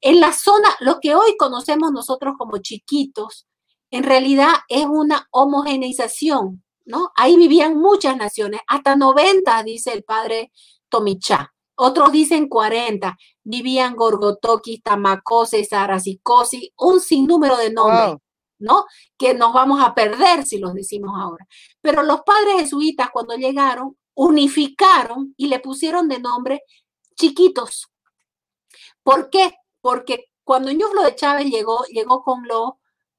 En la zona, lo que hoy conocemos nosotros como chiquitos, en realidad es una homogeneización, ¿no? Ahí vivían muchas naciones, hasta 90, dice el padre Tomichá. Otros dicen 40, vivían Gorgotoki, Tamacosi, Sarasicosi, un sinnúmero de nombres. ¿no? Que nos vamos a perder si los decimos ahora. Pero los padres jesuitas cuando llegaron unificaron y le pusieron de nombre chiquitos. ¿Por qué? Porque cuando Ñuflo de Chávez llegó, llegó con los,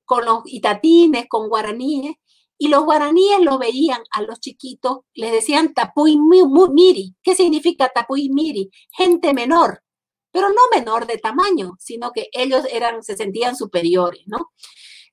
con los itatines, con guaraníes, y los guaraníes lo veían a los chiquitos, les decían tapuy miri. ¿Qué significa tapuy miri? Gente menor, pero no menor de tamaño, sino que ellos eran, se sentían superiores, ¿no?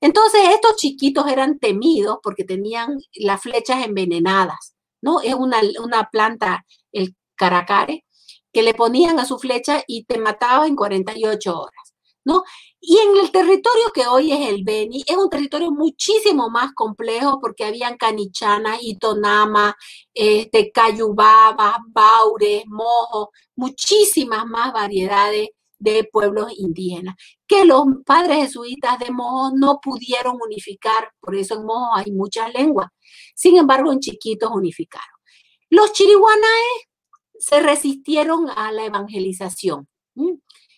Entonces, estos chiquitos eran temidos porque tenían las flechas envenenadas, ¿no? Es una, planta, el caracare, que le ponían a su flecha y te mataba en 48 horas, ¿no? Y en el territorio que hoy es el Beni, es un territorio muchísimo más complejo porque habían canichana, itonama, este, cayubaba, baures, mojo, muchísimas más variedades de pueblos indígenas, que los padres jesuitas de Mojo no pudieron unificar, por eso en Mojo hay muchas lenguas. Sin embargo, en Chiquitos unificaron. Los chiriguanaes se resistieron a la evangelización.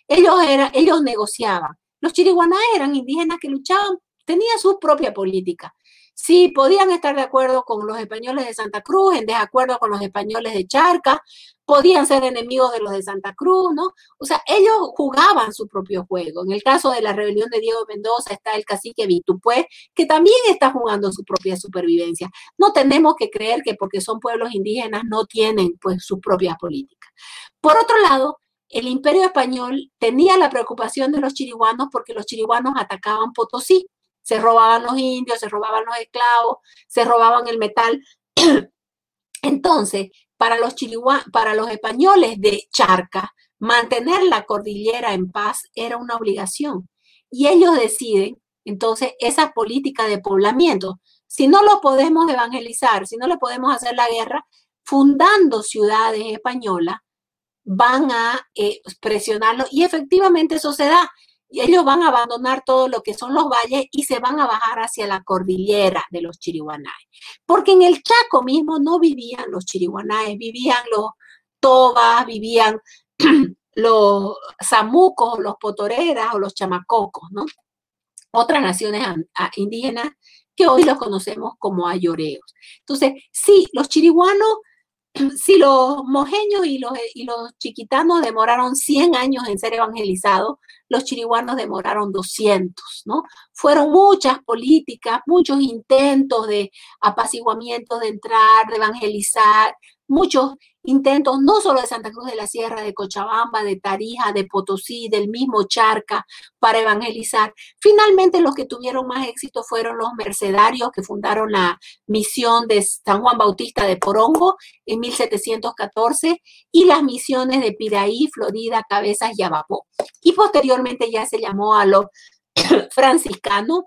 Ellos, era, ellos negociaban. Los chiriguanaes eran indígenas que luchaban, tenían su propia política. Sí, podían estar de acuerdo con los españoles de Santa Cruz, en desacuerdo con los españoles de Charca, podían ser enemigos de los de Santa Cruz, ¿no? O sea, ellos jugaban su propio juego. En el caso de la rebelión de Diego Mendoza está el cacique Vitupue, que también está jugando su propia supervivencia. No tenemos que creer que porque son pueblos indígenas no tienen pues sus propias políticas. Por otro lado, el imperio español tenía la preocupación de los chiriguanos porque los chiriguanos atacaban Potosí, se robaban los indios, se robaban los esclavos, se robaban el metal. Entonces, para los, para los españoles de Charca, mantener la cordillera en paz era una obligación. Y ellos deciden, entonces, esa política de poblamiento. Si no lo podemos evangelizar, si no le podemos hacer la guerra, fundando ciudades españolas, van a eh, presionarlo y efectivamente eso se da y ellos van a abandonar todo lo que son los valles y se van a bajar hacia la cordillera de los chiriguanay. Porque en el Chaco mismo no vivían los chiriguanay, vivían los tobas, vivían los zamucos, los potoreras o los chamacocos, ¿no? Otras naciones indígenas que hoy los conocemos como ayoreos. Entonces, sí, los chiriguanos si los mojeños y los, chiquitanos demoraron 100 años en ser evangelizados, los chiriguanos demoraron 200, ¿no? Fueron muchas políticas, muchos intentos de apaciguamiento, de entrar, de evangelizar, muchos intentos, no solo de Santa Cruz de la Sierra, de Cochabamba, de Tarija, de Potosí, del mismo Charca, para evangelizar. Finalmente los que tuvieron más éxito fueron los mercedarios que fundaron la misión de San Juan Bautista de Porongo en 1714 y las misiones de Piraí, Florida, Cabezas y Abapó. Y posteriormente ya se llamó a los franciscanos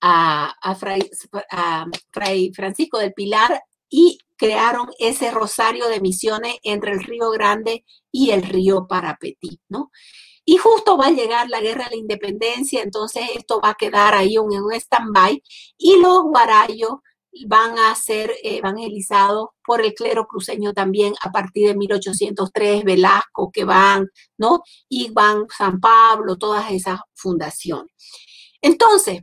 a, a, Fray, Francisco del Pilar y crearon ese rosario de misiones entre el Río Grande y el río Parapetí, ¿no? Y justo va a llegar la guerra de la independencia, entonces esto va a quedar ahí en un stand-by y los guarayos van a ser evangelizados por el clero cruceño también a partir de 1803, Velasco, que van, ¿no? Y van San Pablo, todas esas fundaciones. Entonces,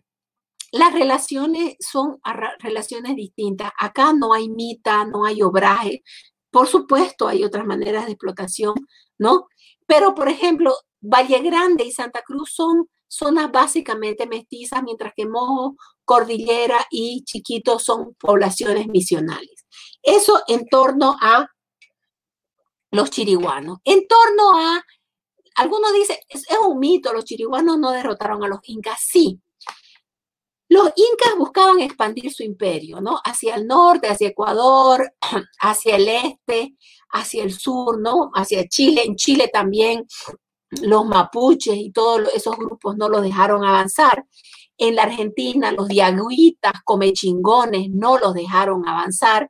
las relaciones son relaciones distintas. Acá no hay mita, no hay obraje. Por supuesto, hay otras maneras de explotación, ¿no? Pero, por ejemplo, Valle Grande y Santa Cruz son zonas básicamente mestizas, mientras que Mojo, Cordillera y Chiquito son poblaciones misionales. Eso en torno a los chiriguanos. En torno a, algunos dicen, es, es un mito, los chiriguanos no derrotaron a los incas. Sí, los incas buscaban expandir su imperio, ¿no? Hacia el norte, hacia Ecuador, hacia el este, hacia el sur, ¿no? Hacia Chile. En Chile también los mapuches y todos esos grupos no los dejaron avanzar. En la Argentina, los diaguitas, comechingones, no los dejaron avanzar.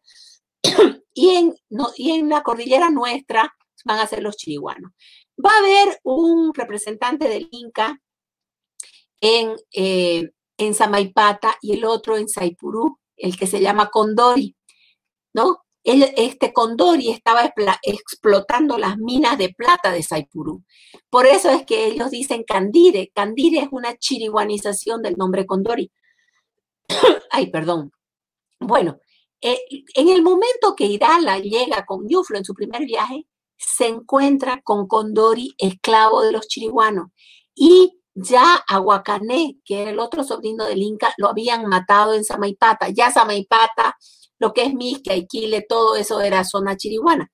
y, en, y en la cordillera nuestra van a ser los chiriguanos. Va a haber un representante del Inca en, eh, en Samaipata y el otro en Saipurú, el que se llama Condori, ¿no? este Condori estaba explotando las minas de plata de Saipurú. Por eso es que ellos dicen Candire. Candire es una chiriguanización del nombre Condori. Ay, perdón. Bueno, eh, en el momento que Irala llega con Yuflo en su primer viaje, se encuentra con Condori, esclavo de los chiriguanos, y ya Aguacané, que era el otro sobrino del Inca, lo habían matado en Samaipata. Ya Samaipata, lo que es Misca, Iquile, todo eso era zona chiriguana,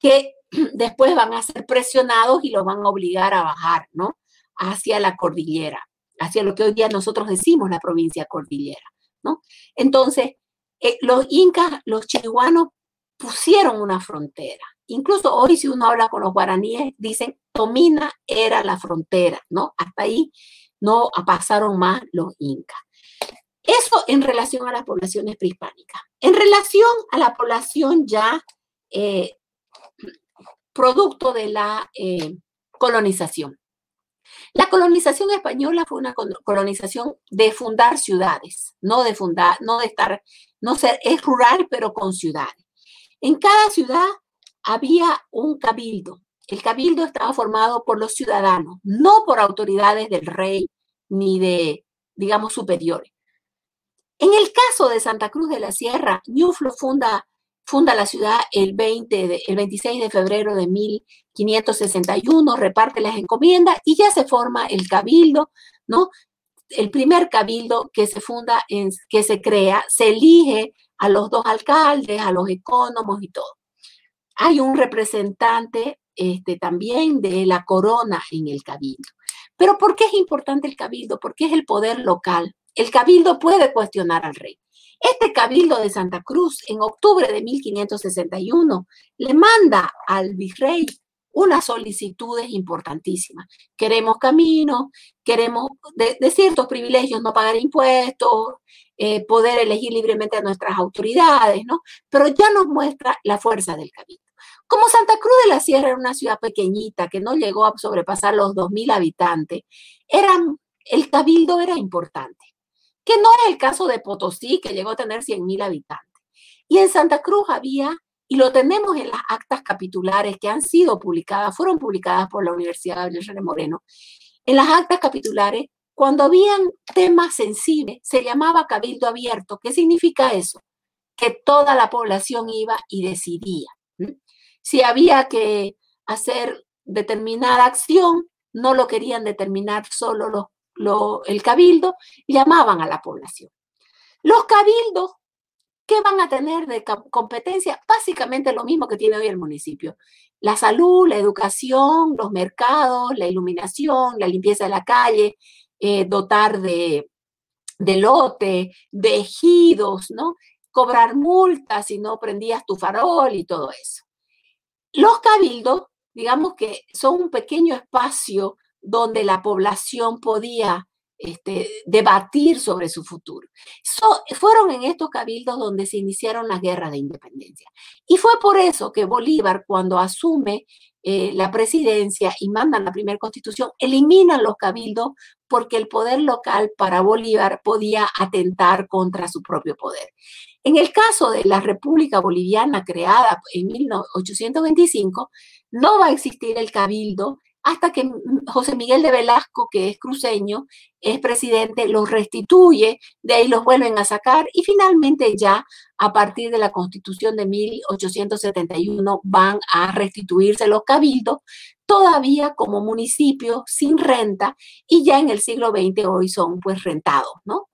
que después van a ser presionados y los van a obligar a bajar, ¿no? Hacia la cordillera, hacia lo que hoy día nosotros decimos la provincia cordillera, ¿no? Entonces, eh, los incas, los chiriguanos pusieron una frontera. Incluso hoy si uno habla con los guaraníes, dicen Tomina era la frontera, ¿no? Hasta ahí no pasaron más los incas. Eso en relación a las poblaciones prehispánicas. En relación a la población ya eh, producto de la eh, colonización. La colonización española fue una colonización de fundar ciudades, no de fundar, no de estar, no ser, es rural, pero con ciudades. En cada ciudad había un cabildo, el cabildo estaba formado por los ciudadanos, no por autoridades del rey ni de, digamos, superiores. En el caso de Santa Cruz de la Sierra, Ñuflo funda, funda la ciudad el, 20 el 26 de febrero de 1561, reparte las encomiendas y ya se forma el cabildo, ¿no? El primer cabildo que se funda, en, que se crea, se elige a los dos alcaldes, a los ecónomos y todo. Hay un representante este, también de la corona en el cabildo. Pero ¿por qué es importante el cabildo? Porque es el poder local. El cabildo puede cuestionar al rey. Este cabildo de Santa Cruz, en octubre de 1561, le manda al virrey unas solicitudes importantísimas. Queremos camino, queremos de, ciertos privilegios no pagar impuestos, eh, poder elegir libremente a nuestras autoridades, ¿no? Pero ya nos muestra la fuerza del cabildo. Como Santa Cruz de la Sierra era una ciudad pequeñita que no llegó a sobrepasar los 2.000 habitantes, el cabildo era importante, que no es el caso de Potosí, que llegó a tener 100.000 habitantes. Y en Santa Cruz había, y lo tenemos en las actas capitulares que han sido publicadas, fueron publicadas por la Universidad Gabriel René Moreno, en las actas capitulares, cuando habían temas sensibles, se llamaba cabildo abierto. ¿Qué significa eso? que toda la población iba y decidía. Si había que hacer determinada acción, no lo querían determinar solo el cabildo, llamaban a la población. Los cabildos, ¿qué van a tener de competencia? Básicamente lo mismo que tiene hoy el municipio. La salud, la educación, los mercados, la iluminación, la limpieza de la calle, eh, dotar de, de lote, de ejidos, ¿no? Cobrar multas si no prendías tu farol y todo eso. Los cabildos, digamos que son un pequeño espacio donde la población podía este, debatir sobre su futuro. fueron en estos cabildos donde se iniciaron las guerras de independencia. Y fue por eso que Bolívar, cuando asume eh, la presidencia y mandan la primera constitución, eliminan los cabildos porque el poder local para Bolívar podía atentar contra su propio poder. En el caso de la República Boliviana creada en 1825, no va a existir el cabildo hasta que José Miguel de Velasco, que es cruceño, es presidente, los restituye, de ahí los vuelven a sacar y finalmente ya a partir de la constitución de 1871 van a restituirse los cabildos, todavía como municipio sin renta y ya en el siglo XX hoy son pues rentados, ¿no?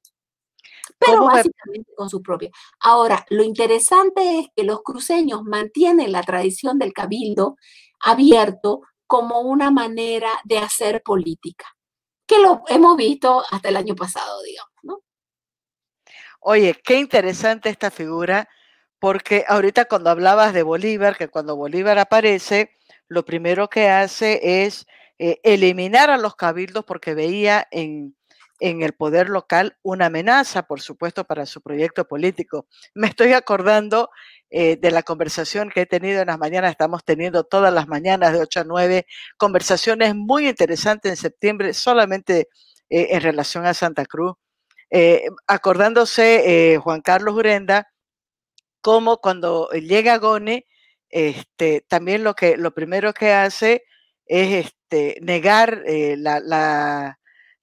Pero básicamente con su propia. Ahora, lo interesante es que los cruceños mantienen la tradición del cabildo abierto como una manera de hacer política, que lo hemos visto hasta el año pasado, digamos, ¿no? Oye, qué interesante esta figura, porque ahorita cuando hablabas de Bolívar, que cuando Bolívar aparece, lo primero que hace es eh, eliminar a los cabildos porque veía en, en el poder local una amenaza, por supuesto, para su proyecto político. Me estoy acordando eh, de la conversación que he tenido en las mañanas, estamos teniendo todas las mañanas de 8 a 9, conversaciones muy interesantes en septiembre, solamente eh, en relación a Santa Cruz. Eh, acordándose Juan Carlos Urenda, como cuando llega Gone, este, también lo, que, lo primero que hace es este, negar la, la,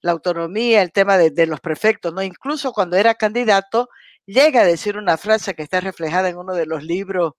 autonomía, el tema de, de, los prefectos, ¿no? Incluso cuando era candidato, llega a decir una frase que está reflejada en uno de los libros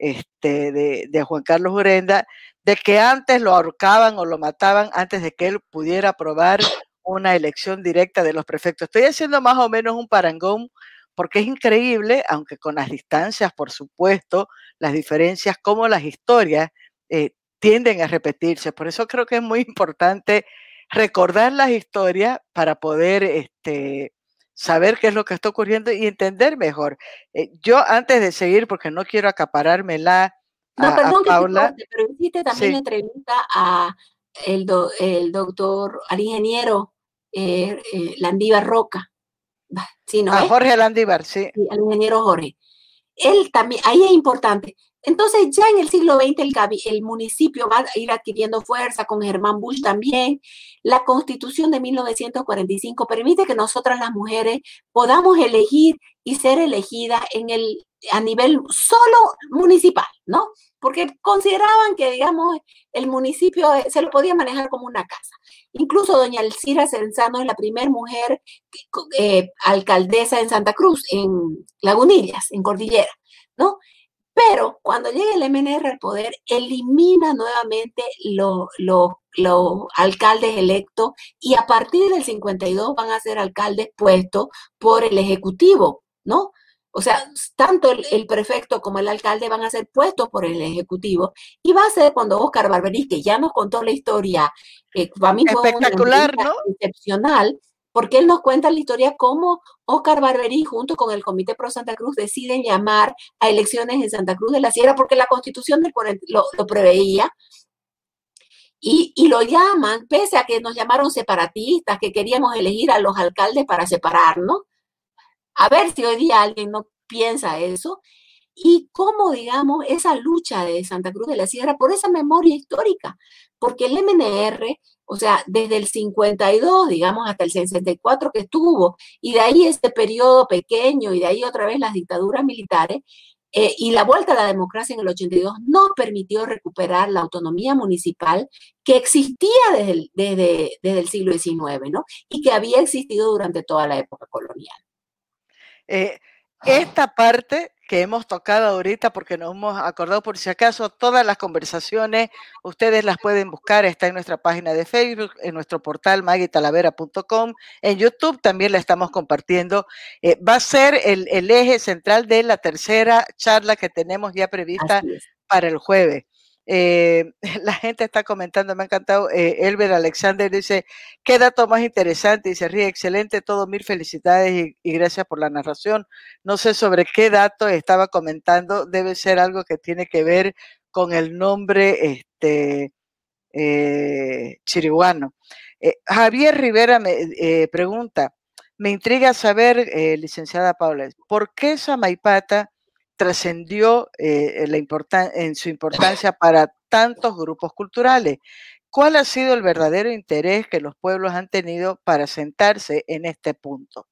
este, de, Juan Carlos Urenda, de que antes lo ahorcaban o lo mataban antes de que él pudiera aprobar una elección directa de los prefectos. Estoy haciendo más o menos un parangón porque es increíble, aunque con las distancias, por supuesto, las diferencias, como las historias eh, tienden a repetirse. Por eso creo que es muy importante recordar las historias para poder este, saber qué es lo que está ocurriendo y entender mejor. Eh, yo antes de seguir, porque no quiero acaparármela. No, perdón que te pero hiciste también entrevista a el, el doctor, al ingeniero eh, eh, Landívar Roca. Sí, ¿no a Jorge Landívar, sí. sí. Al ingeniero Jorge. Él también, ahí es importante. Entonces, ya en el siglo XX el, municipio va a ir adquiriendo fuerza con Germán Bush también. La constitución de 1945 permite que nosotras las mujeres podamos elegir y ser elegidas en el, a nivel solo municipal, ¿no? Porque consideraban que, digamos, el municipio eh, se lo podía manejar como una casa. Incluso doña Elcira Senzano es la primera mujer eh, alcaldesa en Santa Cruz, en Lagunillas, en Cordillera, ¿no? Pero cuando llega el MNR al poder, elimina nuevamente los alcaldes electos y a partir del 52 van a ser alcaldes puestos por el Ejecutivo, ¿no? O sea, tanto el, prefecto como el alcalde van a ser puestos por el Ejecutivo. Y va a ser cuando Oscar Barberí, que ya nos contó la historia, eh, para mí fue Espectacular, ¿no? excepcional, porque él nos cuenta la historia cómo Oscar Barberí junto con el Comité Pro Santa Cruz deciden llamar a elecciones en Santa Cruz de la Sierra porque la constitución lo, lo preveía. Y, y, lo llaman, pese a que nos llamaron separatistas, que queríamos elegir a los alcaldes para separarnos. A ver si hoy día alguien no piensa eso. Y cómo, digamos, esa lucha de Santa Cruz de la Sierra por esa memoria histórica, porque el MNR o sea, desde el 52, digamos, hasta el 64 que estuvo, y de ahí este periodo pequeño, y de ahí otra vez las dictaduras militares, eh, y la vuelta a la democracia en el 82 no permitió recuperar la autonomía municipal que existía desde el, desde, desde el siglo XIX, ¿no? Y que había existido durante toda la época colonial. Eh, esta parte que hemos tocado ahorita porque nos hemos acordado por si acaso todas las conversaciones ustedes las pueden buscar está en nuestra página de Facebook en nuestro portal magitalavera.com en YouTube también la estamos compartiendo. Eh, va a ser el, el, eje central de la tercera charla que tenemos ya prevista para el jueves eh, la gente está comentando, me ha encantado. Eh, Elber Alexander dice, qué dato más interesante y se ríe, excelente todo, mil felicidades y, gracias por la narración. No sé sobre qué dato estaba comentando, debe ser algo que tiene que ver con el nombre este, eh, chiriguano. Eh, Javier Rivera me pregunta, me intriga saber, licenciada Paula, ¿por qué Samaipata trascendió eh, en su importancia para tantos grupos culturales. ¿Cuál ha sido el verdadero interés que los pueblos han tenido para sentarse en este punto?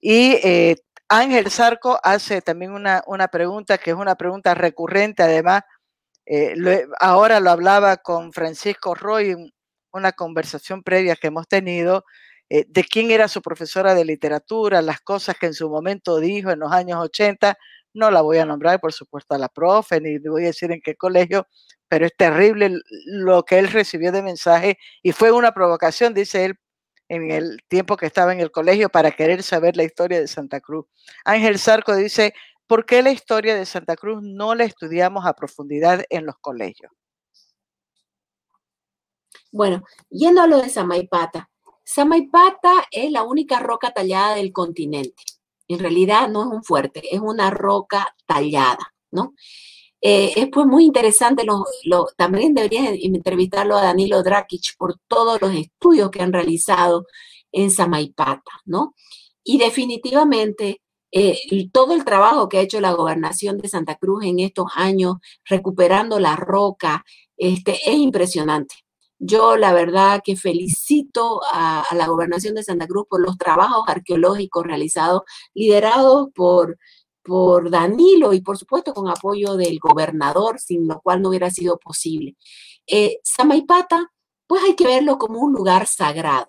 Y eh, Ángel Zarco hace también una, una, pregunta que es una pregunta recurrente, además, eh, ahora lo hablaba con Francisco Roy en una conversación previa que hemos tenido, de quién era su profesora de literatura, las cosas que en su momento dijo en los años 80, no la voy a nombrar, por supuesto, a la profe, ni voy a decir en qué colegio, pero es terrible lo que él recibió de mensaje y fue una provocación, dice él, en el tiempo que estaba en el colegio para querer saber la historia de Santa Cruz. Ángel Sarco dice, ¿por qué la historia de Santa Cruz no la estudiamos a profundidad en los colegios? Bueno, yendo a lo de Samaipata. Samaipata es la única roca tallada del continente. En realidad no es un fuerte, es una roca tallada, ¿no? Eh, es pues muy interesante, lo, también deberías entrevistarlo a Danilo Drakic por todos los estudios que han realizado en Samaipata, ¿no? Y definitivamente eh, todo el trabajo que ha hecho la gobernación de Santa Cruz en estos años, recuperando la roca, este, es impresionante. Yo la verdad que felicito a, la gobernación de Santa Cruz por los trabajos arqueológicos realizados, liderados por, por Danilo y por supuesto con apoyo del gobernador, sin lo cual no hubiera sido posible. Eh, Samaipata, pues hay que verlo como un lugar sagrado.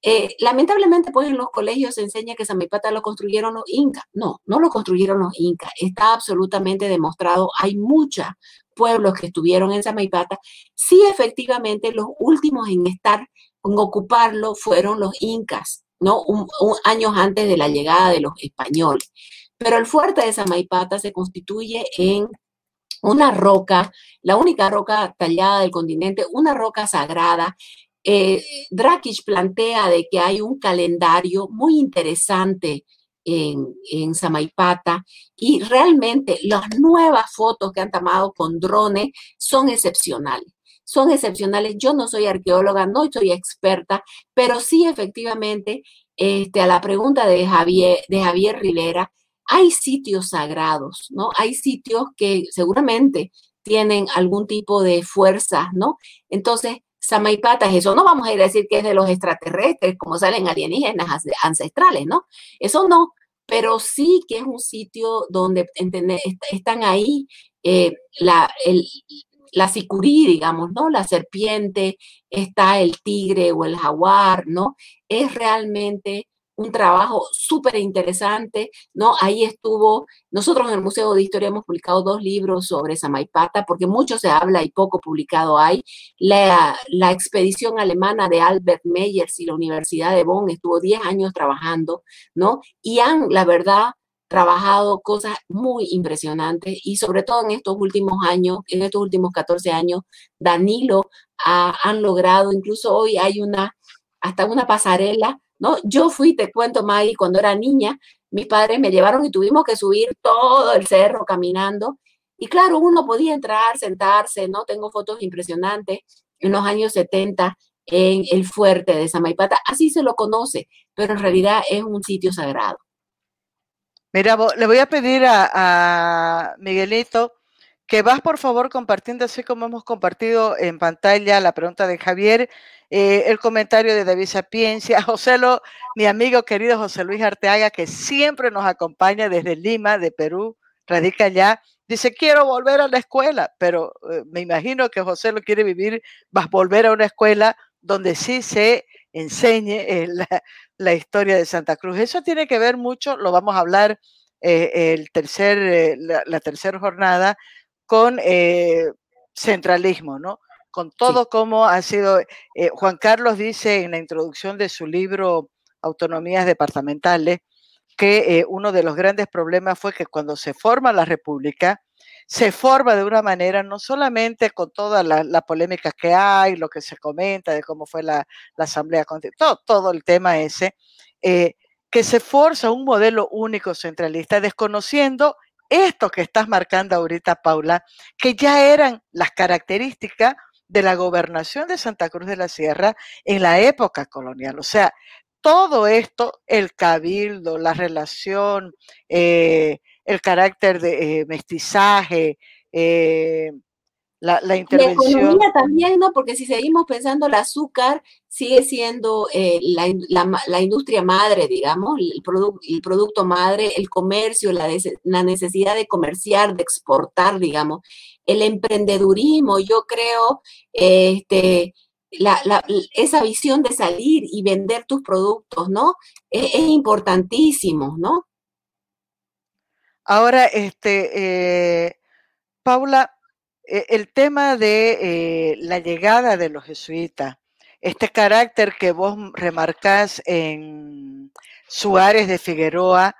Eh, lamentablemente, pues en los colegios se enseña que Samaipata lo construyeron los incas. No, no lo construyeron los incas. Está absolutamente demostrado. Hay mucha, pueblos que estuvieron en Samaipata, sí efectivamente los últimos en estar, en ocuparlo, fueron los incas, ¿no? Un, años antes de la llegada de los españoles. Pero el fuerte de Samaipata se constituye en una roca, la única roca tallada del continente, una roca sagrada. Eh, Drakic plantea de que hay un calendario muy interesante en, en Samaipata y realmente las nuevas fotos que han tomado con drones son excepcionales son excepcionales. Yo no soy arqueóloga, no soy experta, pero sí efectivamente, este, a la pregunta de Javier, de Javier Rivera, hay sitios sagrados, ¿no? Hay sitios que seguramente tienen algún tipo de fuerza, ¿no? Entonces, Samaipata es eso. No vamos a ir a decir que es de los extraterrestres, como salen alienígenas ancestrales, ¿no? Eso no, pero sí que es un sitio donde están ahí eh, la, la sicurí, digamos, ¿no? La serpiente, está el tigre o el jaguar, ¿no? Es realmente un trabajo súper interesante, ¿no? Ahí estuvo, nosotros en el Museo de Historia hemos publicado dos libros sobre Samaipata, porque mucho se habla y poco publicado hay. La, la expedición alemana de Albert Meyers y la Universidad de Bonn estuvo 10 años trabajando, ¿no? Y han, la verdad, trabajado cosas muy impresionantes y sobre todo en estos últimos años, en estos últimos 14 años, Danilo ha, han logrado, incluso hoy hay una, hasta una pasarela ¿no? Yo fui, te cuento, Maggie, cuando era niña, mis padres me llevaron y tuvimos que subir todo el cerro caminando. Y claro, uno podía entrar, sentarse, ¿no? Tengo fotos impresionantes en los años 70 en el fuerte de Samaipata. Así se lo conoce, pero en realidad es un sitio sagrado. Mira, le voy a pedir a, a Miguelito que vas por favor compartiendo, así como hemos compartido en pantalla la pregunta de Javier, eh, el comentario de David Sapiencia, José Lo, mi amigo querido José Luis Arteaga, que siempre nos acompaña desde Lima, de Perú, radica allá, dice, quiero volver a la escuela, pero eh, me imagino que José lo quiere vivir, vas a volver a una escuela donde sí se enseñe eh, la, historia de Santa Cruz. Eso tiene que ver mucho, lo vamos a hablar el tercer, la, tercera jornada con centralismo, ¿no? Con todo como ha sido, Juan Carlos dice en la introducción de su libro Autonomías Departamentales, que uno de los grandes problemas fue que cuando se forma la República, se forma de una manera, no solamente con toda la, polémica que hay, lo que se comenta de cómo fue la, Asamblea Constitucional, todo, el tema ese, eh, que se forza un modelo único centralista, desconociendo esto que estás marcando ahorita, Paula, que ya eran las características de la gobernación de Santa Cruz de la Sierra en la época colonial. O sea, todo esto, el cabildo, la relación, eh, el carácter de eh, mestizaje, eh, la, intervención. La economía también, ¿no? Porque si seguimos pensando, el azúcar sigue siendo eh, la, industria madre, digamos, el, el producto madre, el comercio, la, la, necesidad de comerciar, de exportar, digamos, el emprendedurismo, yo creo, este, esa visión de salir y vender tus productos, ¿no? es importantísimo, ¿no? Ahora, este, eh, Paula, e, el tema de eh, la llegada de los jesuitas, este carácter que vos remarcás en Suárez de Figueroa,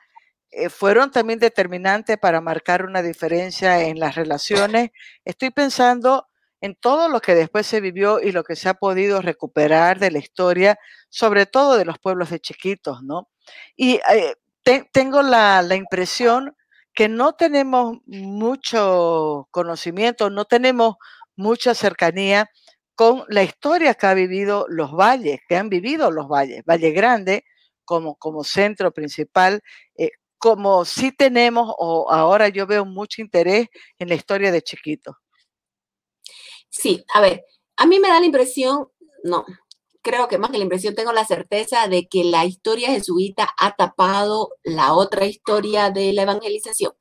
fueron también determinantes para marcar una diferencia en las relaciones. Estoy pensando en todo lo que después se vivió y lo que se ha podido recuperar de la historia, sobre todo de los pueblos de chiquitos, ¿no? Y tengo la, la impresión que no tenemos mucho conocimiento, no tenemos mucha cercanía con la historia que ha vivido los valles, que han vivido los valles, Valle Grande como, como centro principal, eh, como sí tenemos, o ahora yo veo mucho interés en la historia de Chiquito. Sí, a ver, a mí me da la impresión, no, creo que más que la impresión, tengo la certeza de que la historia jesuita ha tapado la otra historia de la evangelización.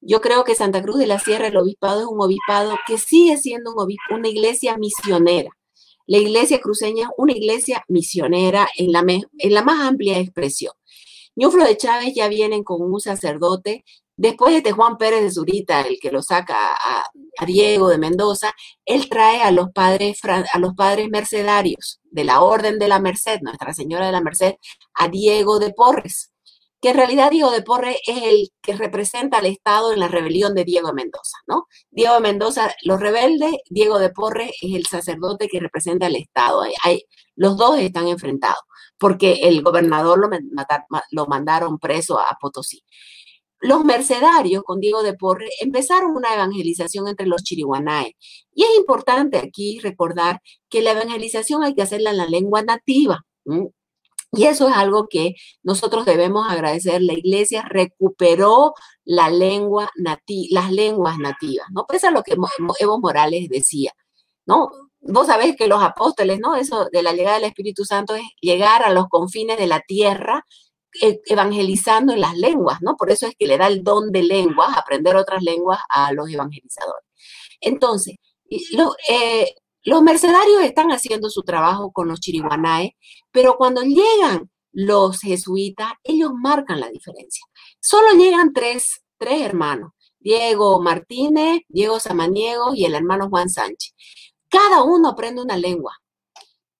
Yo creo que Santa Cruz de la Sierra, el obispado, es un obispado que sigue siendo un una iglesia misionera. La iglesia cruceña es una iglesia misionera en la más amplia expresión. Ñuflo de Chávez ya vienen con un sacerdote Después de este Juan Pérez de Zurita, el que lo saca a, Diego de Mendoza, él trae a los padres a los padres mercedarios de la Orden de la Merced, Nuestra Señora de la Merced, a Diego de Porres, que en realidad Diego de Porres es el que representa al Estado en la rebelión de Diego de Mendoza, ¿no? Diego de Mendoza, los rebeldes, Diego de Porres es el sacerdote que representa al Estado. Los dos están enfrentados, porque el gobernador lo, mandaron preso a Potosí. Los mercedarios con Diego de Porre empezaron una evangelización entre los chiriguanaes. Y es importante aquí recordar que la evangelización hay que hacerla en la lengua nativa. Y eso es algo que nosotros debemos agradecer. La iglesia recuperó la lengua las lenguas nativas, ¿no? Es lo que Evo Morales decía, ¿no? Vos sabés que los apóstoles, ¿no? Eso de la llegada del Espíritu Santo es llegar a los confines de la tierra e, evangelizando en las lenguas, ¿no? Por eso es que le da el don de lenguas, aprender otras lenguas a los evangelizadores. Entonces, eh, los mercenarios están haciendo su trabajo con los chiriguanaes, pero cuando llegan los jesuitas, ellos marcan la diferencia. Solo llegan tres, tres hermanos, Diego Martínez, Diego Samaniego y el hermano Juan Sánchez. Cada uno aprende una lengua.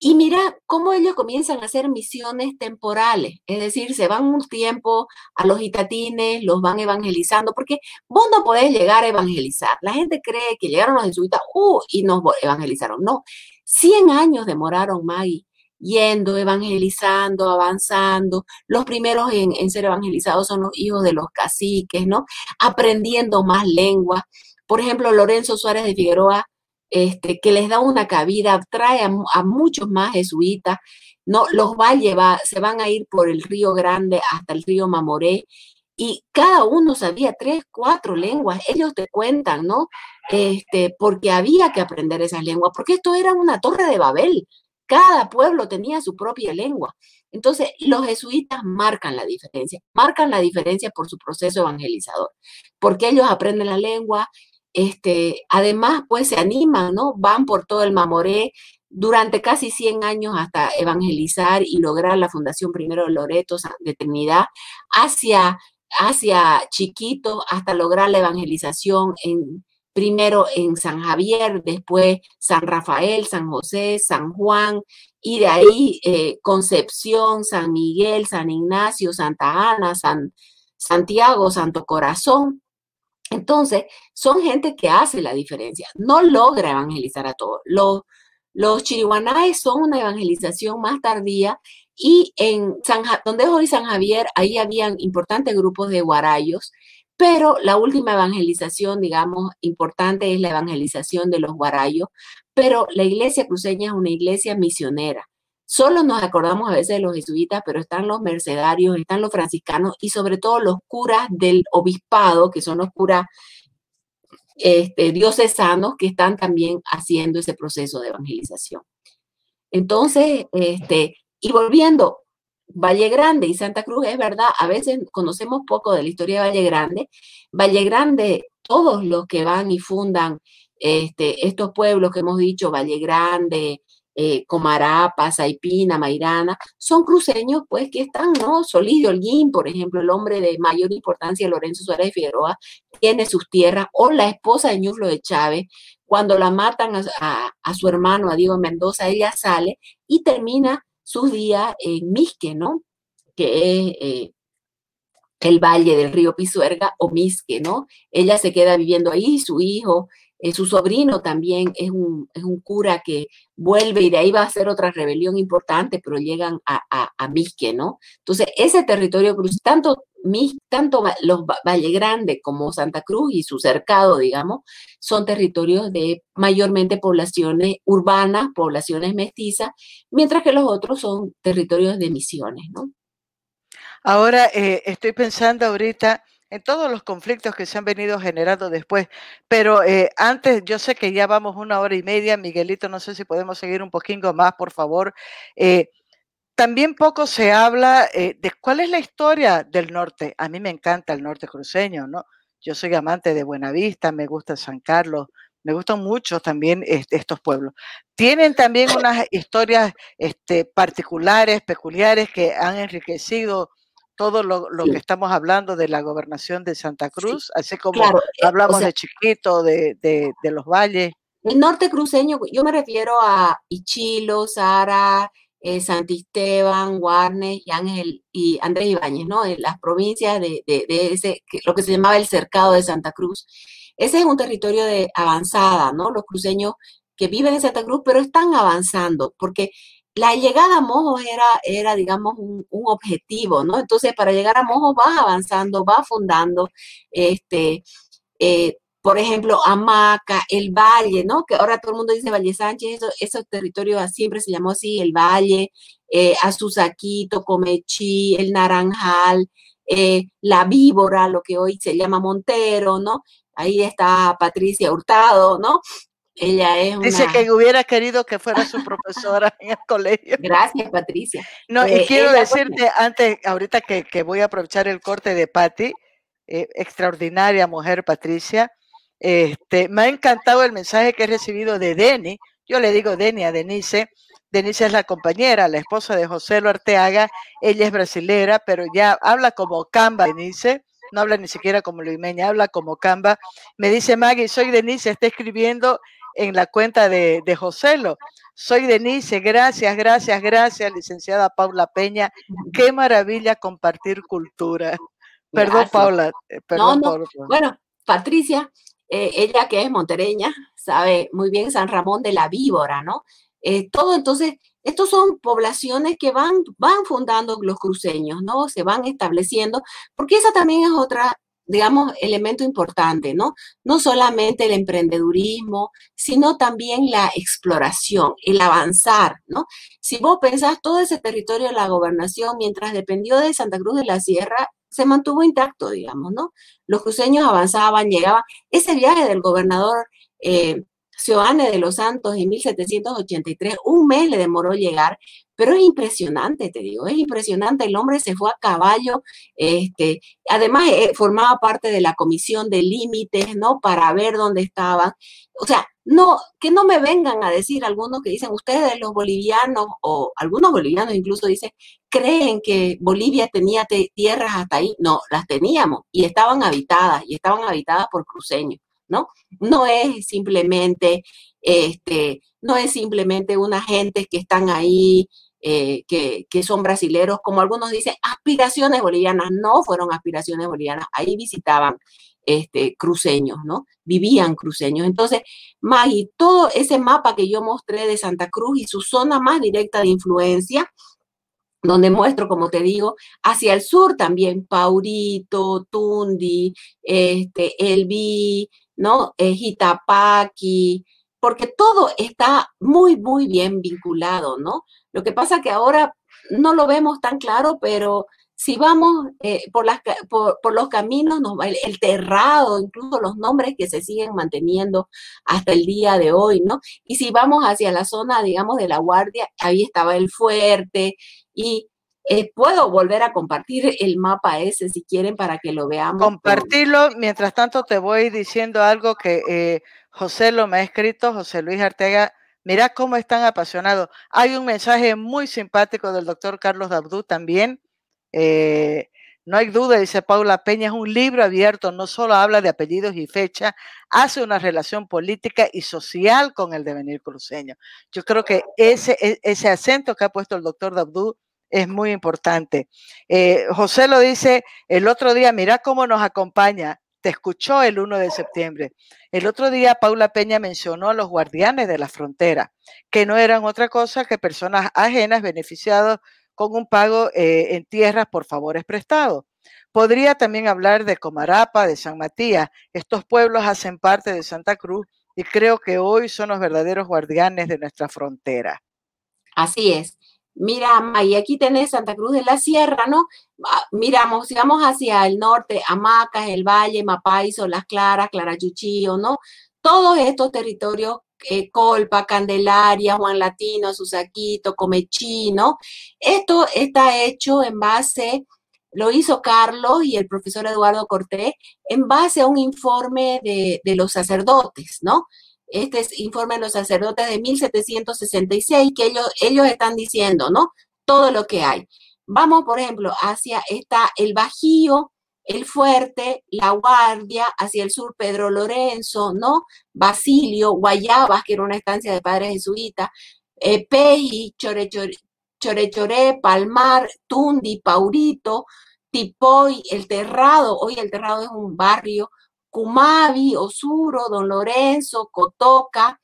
Y mira cómo ellos comienzan a hacer misiones temporales, es decir, se van un tiempo a los itatines, los van evangelizando, porque vos no podés llegar a evangelizar. La gente cree que llegaron los jesuitas uh, y nos evangelizaron. No, 100 años demoraron Maggie yendo, evangelizando, avanzando. Los primeros en, en ser evangelizados son los hijos de los caciques, ¿no? Aprendiendo más lenguas. Por ejemplo, Lorenzo Suárez de Figueroa este, que les da una cabida, trae a, muchos más jesuitas, no, los va a llevar, se van a ir por el río Grande hasta el río Mamoré, y cada uno sabía tres, cuatro lenguas, ellos te cuentan, ¿no? Este, porque había que aprender esas lenguas, porque esto era una torre de Babel, cada pueblo tenía su propia lengua. Entonces, los jesuitas marcan la diferencia, marcan la diferencia por su proceso evangelizador, porque ellos aprenden la lengua, este, además, pues se animan, ¿no? Van por todo el Mamoré durante casi 100 años hasta evangelizar y lograr la fundación primero de Loreto de Trinidad hacia hacia Chiquito hasta lograr la evangelización en, primero en San Javier, después San Rafael, San José, San Juan, y de ahí eh, Concepción, San Miguel, San Ignacio, Santa Ana, San Santiago, Santo Corazón. Entonces, son gente que hace la diferencia, no logra evangelizar a todos. Los, los son una evangelización más tardía y en San, donde es hoy San Javier, ahí habían importantes grupos de guarayos pero la última evangelización, digamos, importante es la evangelización de los guarayos, pero la iglesia cruceña es una iglesia misionera. Solo nos acordamos a veces de los jesuitas, pero están los mercedarios, están los franciscanos y sobre todo los curas del obispado, que son los curas este, diocesanos que están también haciendo ese proceso de evangelización. Entonces, este, y volviendo, Valle Grande y Santa Cruz, es verdad, a veces conocemos poco de la historia de Valle Grande. Valle Grande, todos los que van y fundan este, estos pueblos que hemos dicho, Valle Grande, eh, Comarapa, Saipina, Mairana, son cruceños, pues, que están, ¿no? Solís de Holguín, por ejemplo, el hombre de mayor importancia, Lorenzo Suárez de Figueroa, tiene sus tierras, o la esposa de Ñuflo de Chávez, cuando la matan a, a su hermano, a Diego Mendoza, ella sale y termina sus días en Misque, ¿no? Que es eh, el valle del río Pisuerga o Misque, ¿no? Ella se queda viviendo ahí, su hijo, eh, su sobrino también es un, es un, cura que vuelve y de ahí va a ser otra rebelión importante, pero llegan a, a, Misque, ¿no? Entonces, ese territorio cruz, tanto tanto los Valle Grande como Santa Cruz y su cercado, digamos, son territorios de mayormente poblaciones urbanas, poblaciones mestizas, mientras que los otros son territorios de misiones, ¿no? Ahora eh, estoy pensando ahorita en todos los conflictos que se han venido generando después, pero eh, antes, yo sé que ya vamos una hora y media, Miguelito, no sé si podemos seguir un poquito más, por favor. Eh, también poco se habla eh, de cuál es la historia del norte. A mí me encanta el norte cruceño, ¿no? Yo soy amante de Buenavista, me gusta San Carlos, me gustan mucho también estos pueblos. Tienen también unas historias este, particulares, peculiares, que han enriquecido todo lo, que estamos hablando de la gobernación de Santa Cruz, así como eh, hablamos de Chiquito, de, de, de, los valles. El norte cruceño, yo me refiero a Ichilo, Sara, eh, Santisteban, Guarnes y Ángel y Andrés Ibáñez, ¿no? En las provincias de, ese, lo que se llamaba el cercado de Santa Cruz. Ese es un territorio de avanzada, ¿no? Los cruceños que viven en Santa Cruz, pero están avanzando, porque la llegada a Mojos era, era digamos, un, objetivo, ¿no? Entonces, para llegar a Mojos vas avanzando, vas fundando, este, eh, por ejemplo, Amaca, el Valle, ¿no? Que ahora todo el mundo dice Valle Sánchez, eso, esos territorios siempre se llamó así, el Valle, eh, Azusaquito, Comechí, el Naranjal, eh, la Víbora, lo que hoy se llama Montero, ¿no? Ahí está Patricia Hurtado, ¿no? Ella es una... Dice que hubiera querido que fuera su profesora en el colegio. Gracias, Patricia. No, y eh, quiero decirte, antes, ahorita que, que, voy a aprovechar el corte de Patti, eh, extraordinaria mujer, Patricia, este, me ha encantado el mensaje que he recibido de Deni. Yo le digo Deni a Denise. Denise es la compañera, la esposa de José Lo Arteaga. Ella es brasilera, pero ya habla como Camba, Denise. No habla ni siquiera como Luimeña, habla como Camba. Me dice Maggie, soy Denise, está escribiendo en la cuenta de, de Joselo. Soy Denise, gracias, gracias, gracias, licenciada Paula Peña. Qué maravilla compartir cultura. Perdón, Paula. Eh, perdón, Bueno, Patricia, eh, ella que es montereña, sabe muy bien San Ramón de la Víbora, ¿no? Eh, todo entonces, estos son poblaciones que van, van fundando los cruceños, ¿no? Se van estableciendo, porque esa también es otra, digamos, elemento importante, ¿no? No solamente el emprendedurismo, sino también la exploración, el avanzar, ¿no? Si vos pensás todo ese territorio de la gobernación, mientras dependió de Santa Cruz de la Sierra, se mantuvo intacto, digamos, ¿no? Los cruceños avanzaban, llegaban. Ese viaje del gobernador eh, de los Santos en 1783, un mes le demoró llegar, pero es impresionante, te digo, es impresionante. El hombre se fue a caballo, este, además eh, formaba parte de la comisión de límites, ¿no? Para ver dónde estaban. O sea, no, que no me vengan a decir algunos que dicen, ustedes los bolivianos, o algunos bolivianos incluso dicen, creen que Bolivia tenía tierras hasta ahí. No, las teníamos y estaban habitadas, y estaban habitadas por cruceños, ¿no? No es simplemente, este, no es simplemente una gente que están ahí, eh, que, que, son brasileros, como algunos dicen, aspiraciones bolivianas. No fueron aspiraciones bolivianas, ahí visitaban este, cruceños, ¿no? Vivían cruceños. Entonces, Maggie, todo ese mapa que yo mostré de Santa Cruz y su zona más directa de influencia, donde muestro, como te digo, hacia el sur también, Paurito, Tundi, este, Elvi, ¿no? Jitapaki, porque todo está muy, muy bien vinculado, ¿no? Lo que pasa que ahora no lo vemos tan claro, pero si vamos eh, por, las, por, los caminos, nos el, el, terrado, incluso los nombres que se siguen manteniendo hasta el día de hoy, ¿no? Y si vamos hacia la zona, digamos, de la guardia, ahí estaba el fuerte y eh, puedo volver a compartir el mapa ese si quieren para que lo veamos. Compartirlo, mientras tanto te voy diciendo algo que eh, José lo me ha escrito, José Luis Arteaga, mira cómo están apasionados. Hay un mensaje muy simpático del doctor Carlos Dabdú también, eh, no hay duda, dice Paula Peña, es un libro abierto, no solo habla de apellidos y fecha, hace una relación política y social con el devenir cruceño. Yo creo que ese, e, ese acento que ha puesto el doctor Dabdú es muy importante. Eh, José lo dice el otro día, mira cómo nos acompaña, te escuchó el 1 de septiembre. El otro día Paula Peña mencionó a los guardianes de la frontera, que no eran otra cosa que personas ajenas beneficiados con un pago eh, en tierras por favores prestados. Podría también hablar de Comarapa, de San Matías. Estos pueblos hacen parte de Santa Cruz y creo que hoy son los verdaderos guardianes de nuestra frontera. Así es. Mira, y aquí tenés Santa Cruz de la Sierra, ¿no? Ah, miramos, sigamos hacia el norte, Amacas, el Valle, Mapaiso, Las Claras, Clarachuchillo, ¿no? Todos estos territorios eh, Colpa, Candelaria, Juan Latino, Susaquito, Comechino. Esto está hecho en base, lo hizo Carlos y el profesor Eduardo Cortés, en base a un informe de, los sacerdotes, ¿no? Este es informe de los sacerdotes de 1766 que ellos, ellos están diciendo, ¿no? Todo lo que hay. Vamos, por ejemplo, hacia está el Bajío, el Fuerte, La Guardia, hacia el sur Pedro Lorenzo, ¿no? Basilio, Guayabas, que era una estancia de padres jesuitas, eh, Peji, Chorechoré, Palmar, Tundi, Paurito, Tipoy, El Terrado, hoy El Terrado es un barrio, Cumavi, Osuro, Don Lorenzo, Cotoca,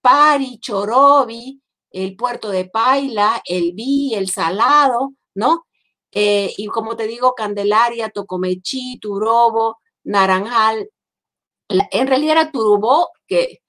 Pari, Chorobi, el puerto de Paila, el Vi, el Salado, ¿no? Eh, y como te digo, Candelaria, Tocomechí, Turobo, Naranjal. En realidad era Turubó, que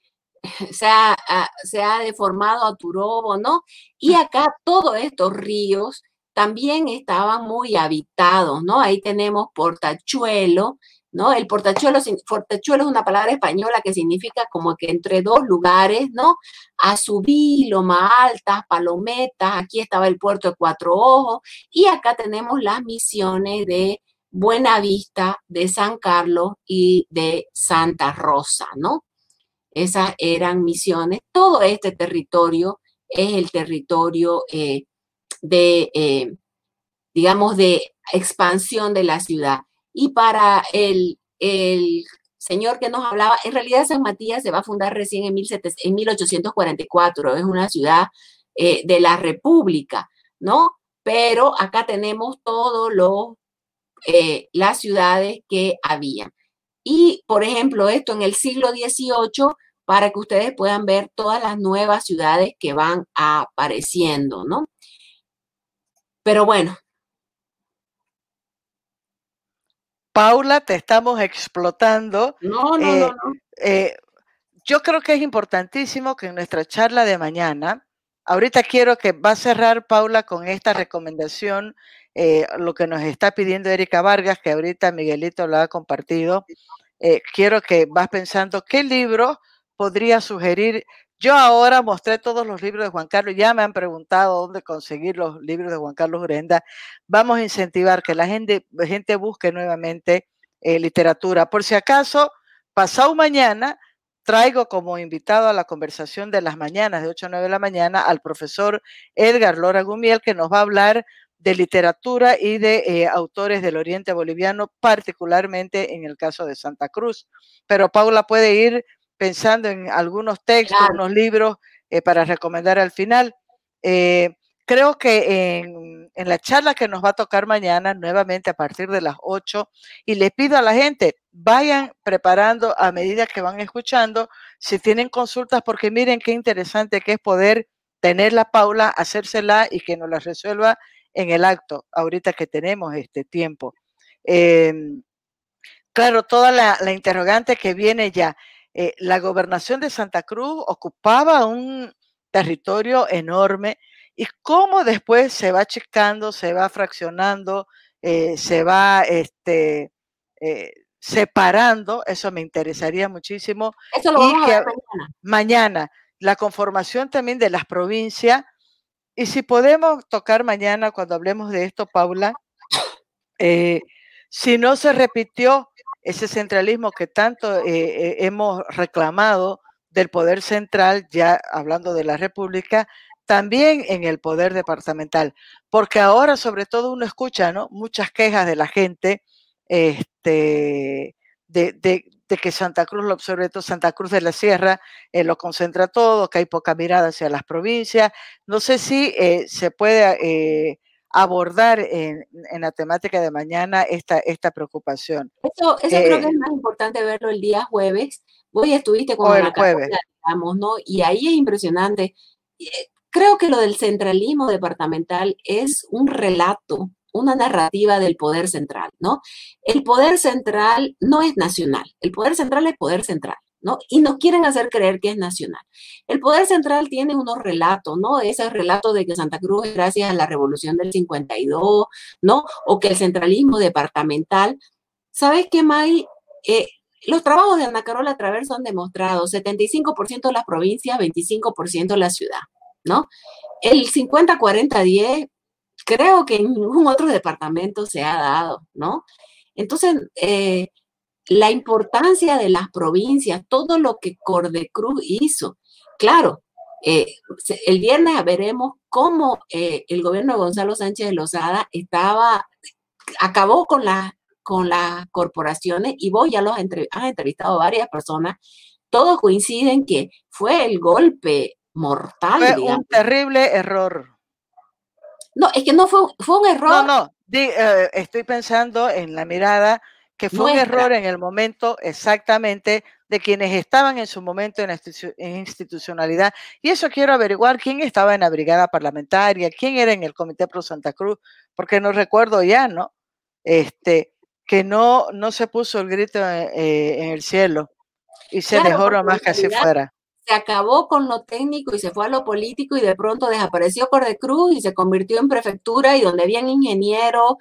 se ha, se ha deformado a Turobo, ¿no? Y acá todos estos ríos también estaban muy habitados, ¿no? Ahí tenemos Portachuelo, ¿no? El portachuelo, portachuelo es una palabra española que significa como que entre dos lugares, ¿no? Azubí, Loma Altas, Palometas, aquí estaba el puerto de Cuatro Ojos y acá tenemos las misiones de Buenavista, de San Carlos y de Santa Rosa, ¿no? Esas eran misiones. Todo este territorio es el territorio eh, de, eh, digamos, de expansión de la ciudad. Y para el, señor que nos hablaba, en realidad San Matías se va a fundar recién en, 1844, es una ciudad eh, de la República, ¿no? Pero acá tenemos todas eh, las ciudades que había. Y, por ejemplo, esto en el siglo XVIII, para que ustedes puedan ver todas las nuevas ciudades que van apareciendo, ¿no? Pero bueno, Paula, te estamos explotando. No, no, no, no. Eh, yo creo que es importantísimo que en nuestra charla de mañana, ahorita quiero que va a cerrar Paula con esta recomendación, eh, lo que nos está pidiendo Erika Vargas, que ahorita Miguelito lo ha compartido. Eh, quiero que vas pensando qué libro podría sugerir yo ahora mostré todos los libros de Juan Carlos, ya me han preguntado dónde conseguir los libros de Juan Carlos Urenda. Vamos a incentivar que la gente, busque nuevamente eh, literatura. Por si acaso, pasado mañana, traigo como invitado a la conversación de las mañanas, de 8 a 9 de la mañana, al profesor Edgar Lora Gumiel, que nos va a hablar de literatura y de eh, autores del Oriente Boliviano, particularmente en el caso de Santa Cruz. Pero Paula puede ir pensando en algunos textos, unos libros eh, para recomendar al final. Eh, creo que en, en, la charla que nos va a tocar mañana, nuevamente a partir de las 8, y le pido a la gente, vayan preparando a medida que van escuchando, si tienen consultas, porque miren qué interesante que es poder tener la Paula, hacérsela y que nos la resuelva en el acto, ahorita que tenemos este tiempo. Em, claro, toda la, interrogante que viene ya. Eh, la gobernación de Santa Cruz ocupaba un territorio enorme y cómo después se va achicando, se va fraccionando, eh, se va este, eh, separando, eso me interesaría muchísimo. Eso lo vamos a ver mañana. Mañana, la conformación también de las provincias y si podemos tocar mañana cuando hablemos de esto, Paula, eh, si no se repitió ese centralismo que tanto eh, eh, hemos reclamado del poder central, ya hablando de la República, también en el poder departamental, porque ahora sobre todo uno escucha ¿no? muchas quejas de la gente este, de, de que Santa Cruz lo absorbe todo, Santa Cruz de la Sierra eh, lo concentra todo, que hay poca mirada hacia las provincias. No sé si eh, se puede abordar en, la temática de mañana esta, esta preocupación. Eso, eso creo que es más importante verlo el día jueves. Voy estuviste con el jueves. digamos, ¿no? Y ahí es impresionante. Creo que lo del centralismo departamental es un relato una narrativa del poder central, ¿no? El poder central no es nacional, el poder central es poder central. ¿No? Y nos quieren hacer creer que es nacional. El poder central tiene unos relatos, ¿no? Ese relato de que Santa Cruz es gracias a la revolución del 52, ¿no? O que el centralismo departamental. ¿Sabes qué, May? Eh, los trabajos de Ana Carola Traverso han demostrado 75% de las provincias, 25% de la ciudad, ¿no? El 50-40-10 creo que en ningún otro departamento se ha dado, ¿no? Entonces, eh, la importancia de las provincias, todo lo que Cordecruz hizo, claro, eh, el viernes veremos cómo eh, el gobierno de Gonzalo Sánchez de Lozada estaba, acabó con, la, con las corporaciones y vos ya los has entrevistado varias personas, todos coinciden que fue el golpe mortal. Fue un terrible error. No, es que no fue, fue un error. No, no, eh, estoy pensando en la mirada que fue un error en el momento exactamente de quienes estaban en su momento en, institucionalidad. Y eso quiero averiguar quién estaba en la brigada parlamentaria, quién era en el Comité Pro Santa Cruz, porque no recuerdo ya, ¿no? Este, que no, no se puso el grito eh, eh, en el cielo y se dejó nomás que así fuera se acabó con lo técnico y se fue a lo político y de pronto desapareció Cordecruz y se convirtió en prefectura y donde habían ingenieros.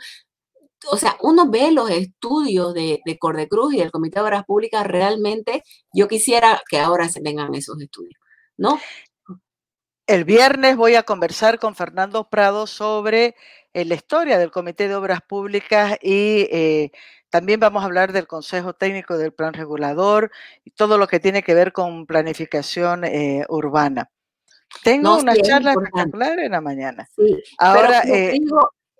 O sea, uno ve los estudios de, de Cordecruz y del Comité de Obras Públicas, realmente yo quisiera que ahora se tengan esos estudios, ¿no? El viernes voy a conversar con Fernando Prado sobre eh, la historia del Comité de Obras Públicas y eh, también vamos a hablar del Consejo Técnico del Plan Regulador y todo lo que tiene que ver con planificación eh, urbana. Tengo una charla espectacular en la mañana. Sí, Ahora, eh,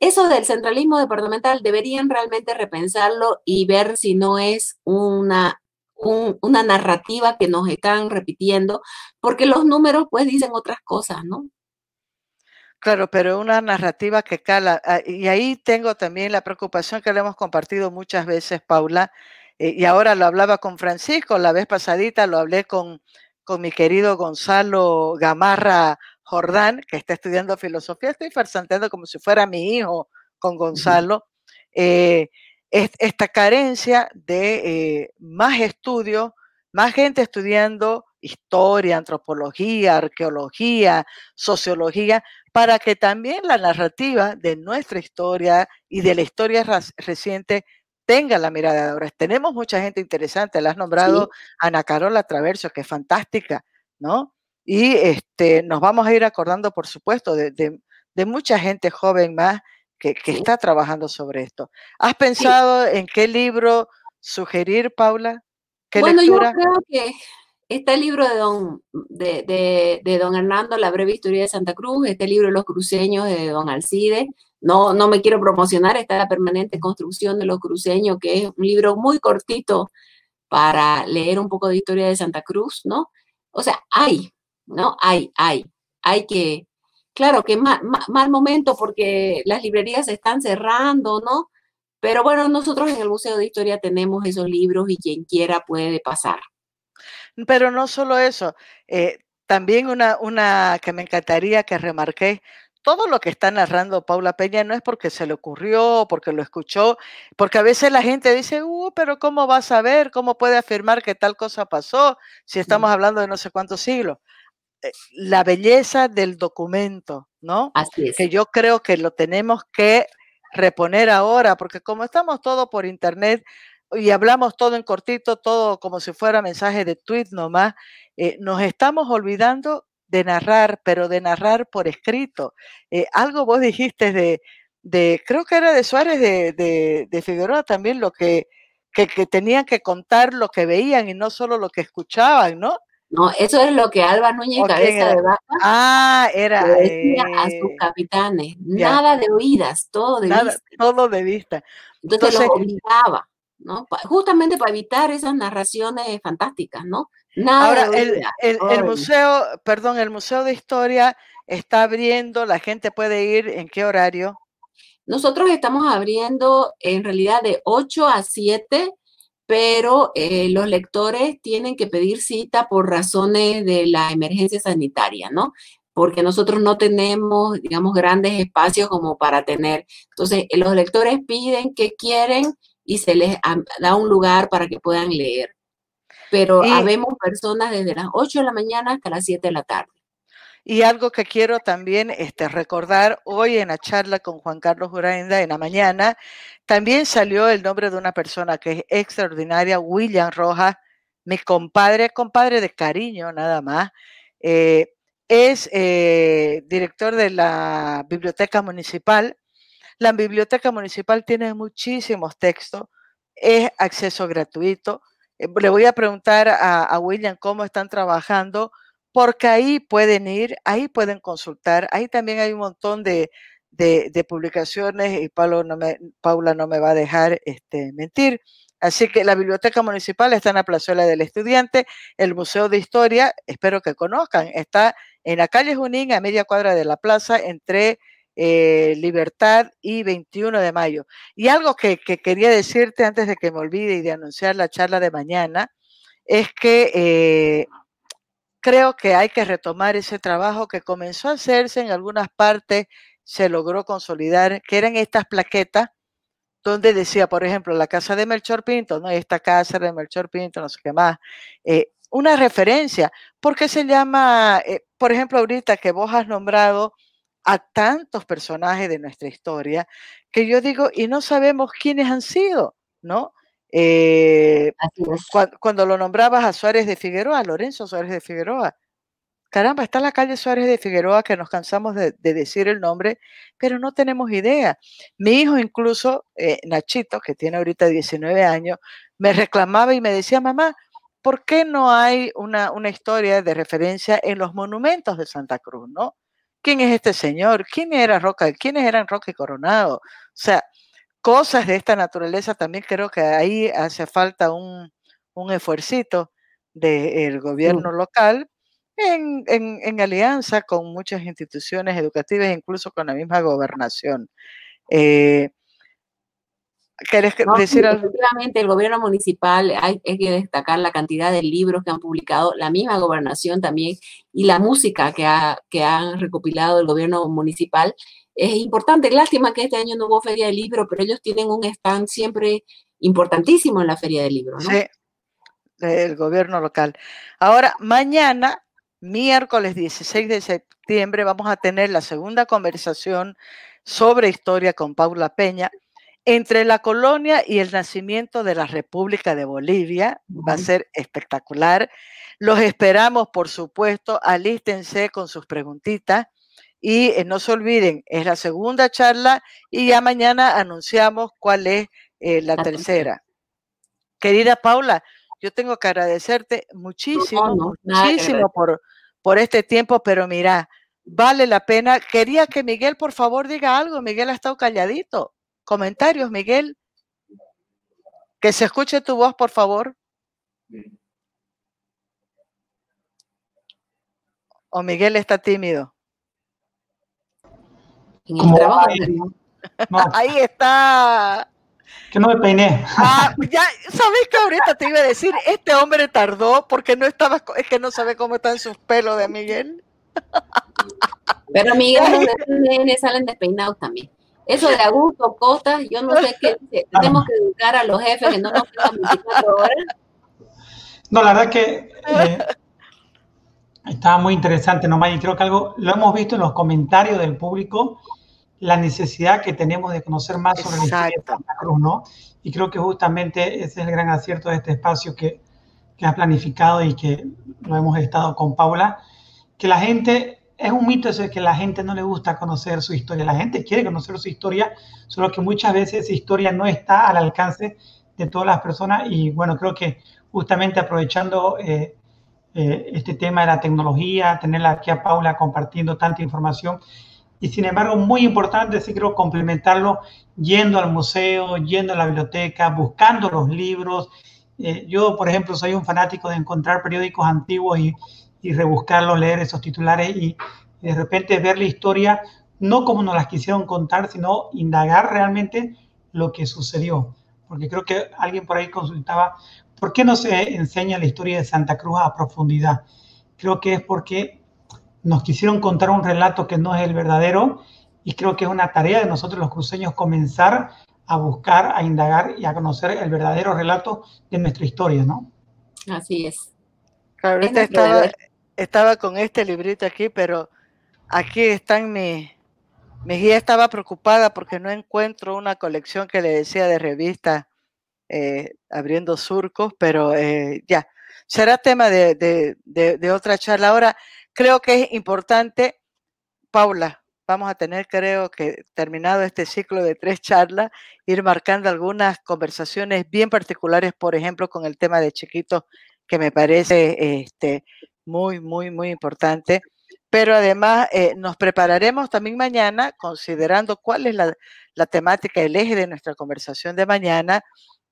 eso del centralismo departamental deberían realmente repensarlo y ver si no es una, una narrativa que nos están repitiendo, porque los números pues dicen otras cosas, ¿no? Claro, pero una narrativa que cala. Ah, y ahí tengo también la preocupación que le hemos compartido muchas veces, Paula, eh, y ahora lo hablaba con Francisco, la vez pasadita lo hablé con, con mi querido Gonzalo Gamarra Jordán, que está estudiando filosofía. Estoy farsanteando como si fuera mi hijo con Gonzalo. Eh, esta carencia de eh, más estudios, más gente estudiando historia, antropología, arqueología, sociología, para que también la narrativa de nuestra historia y de la historia reciente tenga la mirada de ahora. Tenemos mucha gente interesante, la has nombrado Ana Carola Traverso, que es fantástica, ¿no? Y este, nos vamos a ir acordando, por supuesto, de, mucha gente joven más que, está trabajando sobre esto. ¿Has pensado en qué libro sugerir, Paula? bueno, yo creo que está el libro de don, de, de, don Hernando, La breve historia de Santa Cruz, este libro de los cruceños de don Alcide. No, no me quiero promocionar, está la permanente construcción de los cruceños, que es un libro muy cortito para leer un poco de historia de Santa Cruz, ¿no? O sea, hay, ¿no? Hay, hay, hay que, claro que mal, mal momento porque las librerías se están cerrando, ¿no? Pero bueno, nosotros en el Museo de Historia tenemos esos libros y quien quiera puede pasar. Pero no solo eso, eh, también una, una que me encantaría que remarqué, todo lo que está narrando Paula Peña no es porque se le ocurrió, porque lo escuchó, porque a veces la gente dice, uh, pero ¿cómo va a saber? ¿Cómo puede afirmar que tal cosa pasó si estamos hablando de no sé cuántos siglos? Eh, la belleza del documento, ¿no? Así es. Que yo creo que lo tenemos que reponer ahora, porque como estamos todo por internet y hablamos todo en cortito, todo como si fuera mensaje de tweet nomás, eh, nos estamos olvidando de narrar, pero de narrar por escrito. Eh, algo vos dijiste de, de, creo que era de Suárez de, de, Figueroa también, lo que, que, que, tenían que contar lo que veían y no solo lo que escuchaban, ¿no? No, eso es lo que Alba Núñez Cabeza de Vaca ah, era, decía a sus eh, capitanes. Nada de oídas, todo de vista. Todo de vista. Entonces, los obligaba, ¿no? Justamente para evitar esas narraciones fantásticas, ¿no? Nada Ahora, el, el, el, museo, perdón, el Museo de Historia está abriendo, la gente puede ir, ¿en qué horario? Nosotros estamos abriendo en realidad de 8 a 7 pero eh, los lectores tienen que pedir cita por razones de la emergencia sanitaria, ¿no? Porque nosotros no tenemos, digamos, grandes espacios como para tener. Entonces, eh, los lectores piden que quieren y se les da un lugar para que puedan leer. Pero habemos personas desde las 8 de la mañana hasta las 7 de la tarde. Y algo que quiero también este, recordar, hoy en la charla con Juan Carlos Uraenda, en la mañana, también salió el nombre de una persona que es extraordinaria, William Rojas, mi compadre, compadre de cariño nada más. Eh, es eh, director de la Biblioteca Municipal. La Biblioteca Municipal tiene muchísimos textos, es acceso gratuito. Eh, le voy a preguntar a, a William cómo están trabajando porque ahí pueden ir, ahí pueden consultar, ahí también hay un montón de, publicaciones y Paula no me va a dejar este, mentir. Así que la Biblioteca Municipal está en la Plazuela del Estudiante, el Museo de Historia, espero que conozcan, está en la calle Junín, a media cuadra de la plaza, entre eh, Libertad y 21 de mayo. Y algo que, quería decirte antes de que me olvide y de anunciar la charla de mañana, es que eh, creo que hay que retomar ese trabajo que comenzó a hacerse en algunas partes, se logró consolidar, que eran estas plaquetas donde decía, por ejemplo, la casa de Melchor Pinto, ¿no? Esta casa de Melchor Pinto, no sé qué más. Eh, una referencia. ¿Por qué se llama, eh, por ejemplo, ahorita que vos has nombrado a tantos personajes de nuestra historia, que yo digo, y no sabemos quiénes han sido, ¿no? Eh, cuando, lo nombrabas a Suárez de Figueroa, Lorenzo Suárez de Figueroa. Caramba, está la calle Suárez de Figueroa que nos cansamos de, decir el nombre, pero no tenemos idea. Mi hijo incluso, eh, Nachito, que tiene ahorita 19 años, me reclamaba y me decía, mamá, ¿por qué no hay una, una historia de referencia en los monumentos de Santa Cruz, no? ¿Quién es este señor? ¿Quién era Roca? ¿Quiénes eran Roque Coronado? O sea, cosas de esta naturaleza, también creo que ahí hace falta un, un esfuercito del gobierno local en, en, alianza con muchas instituciones educativas, incluso con la misma gobernación. Eh, ¿Querés decir algo? Efectivamente, el gobierno municipal, hay, hay, que destacar la cantidad de libros que han publicado, la misma gobernación también, y la música que, ha, que han recopilado el gobierno municipal es importante. Lástima que este año no hubo feria de libro, pero ellos tienen un stand siempre importantísimo en la feria del libro. ¿no? Sí, del gobierno local. Ahora, mañana, miércoles 16 de septiembre, vamos a tener la segunda conversación sobre historia con Paula Peña entre la colonia y el nacimiento de la República de Bolivia. Va a ser espectacular. Los esperamos, por supuesto. Alístense con sus preguntitas. Y eh, no se olviden, es la segunda charla y ya mañana anunciamos cuál es eh, la tercera. Querida Paula, yo tengo que agradecerte muchísimo, muchísimo por, por este tiempo, pero mira, vale la pena. Quería que Miguel, por favor, diga algo. Miguel ha estado calladito. Comentarios, Miguel. Que se escuche tu voz, por favor. O Miguel está tímido. Ahí está. Que no me peiné. Ah, ya, ¿sabes que ahorita te iba a decir? Este hombre tardó porque no estaba, es que no sabe cómo están sus pelos de Miguel. Pero Miguel, los salen despeinados también. Eso de Augusto Costa, yo no sé qué tenemos que educar a los jefes que no nos quedan 24 horas. No, la verdad que eh, estaba muy interesante nomás y creo que algo lo hemos visto en los comentarios del público, la necesidad que tenemos de conocer más sobre la historia de Santa Cruz, ¿no? Y creo que justamente ese es el gran acierto de este espacio que, que ha planificado y que lo hemos estado con Paula, que la gente es un mito eso de que la gente no le gusta conocer su historia. La gente quiere conocer su historia, solo que muchas veces esa historia no está al alcance de todas las personas. Y bueno, creo que justamente aprovechando eh, eh, este tema de la tecnología, tenerla aquí a Paula compartiendo tanta información. Y sin embargo, muy importante, sí creo complementarlo yendo al museo, yendo a la biblioteca, buscando los libros. Eh, yo, por ejemplo, soy un fanático de encontrar periódicos antiguos y y rebuscarlo, leer esos titulares y, de repente ver la historia no como nos las quisieron contar, sino indagar realmente lo que sucedió. Porque creo que alguien por ahí consultaba, ¿por qué no se enseña la historia de Santa Cruz a profundidad? Creo que es porque nos quisieron contar un relato que no es el verdadero y creo que es una tarea de nosotros los cruceños comenzar a buscar, a indagar y a conocer el verdadero relato de nuestra historia, ¿no? Así es. Claro, ahorita estaba, estaba con este librito aquí, pero aquí están mis... Mi guía estaba preocupada porque no encuentro una colección que le decía de revista eh, abriendo surcos, pero eh, ya, será tema de, otra charla. Ahora, creo que es importante, Paula, vamos a tener, creo que terminado este ciclo de tres charlas, ir marcando algunas conversaciones bien particulares, por ejemplo, con el tema de chiquitos, que me parece este, muy, muy, muy importante. Pero además eh, nos prepararemos también mañana, considerando cuál es la, temática, el eje de nuestra conversación de mañana,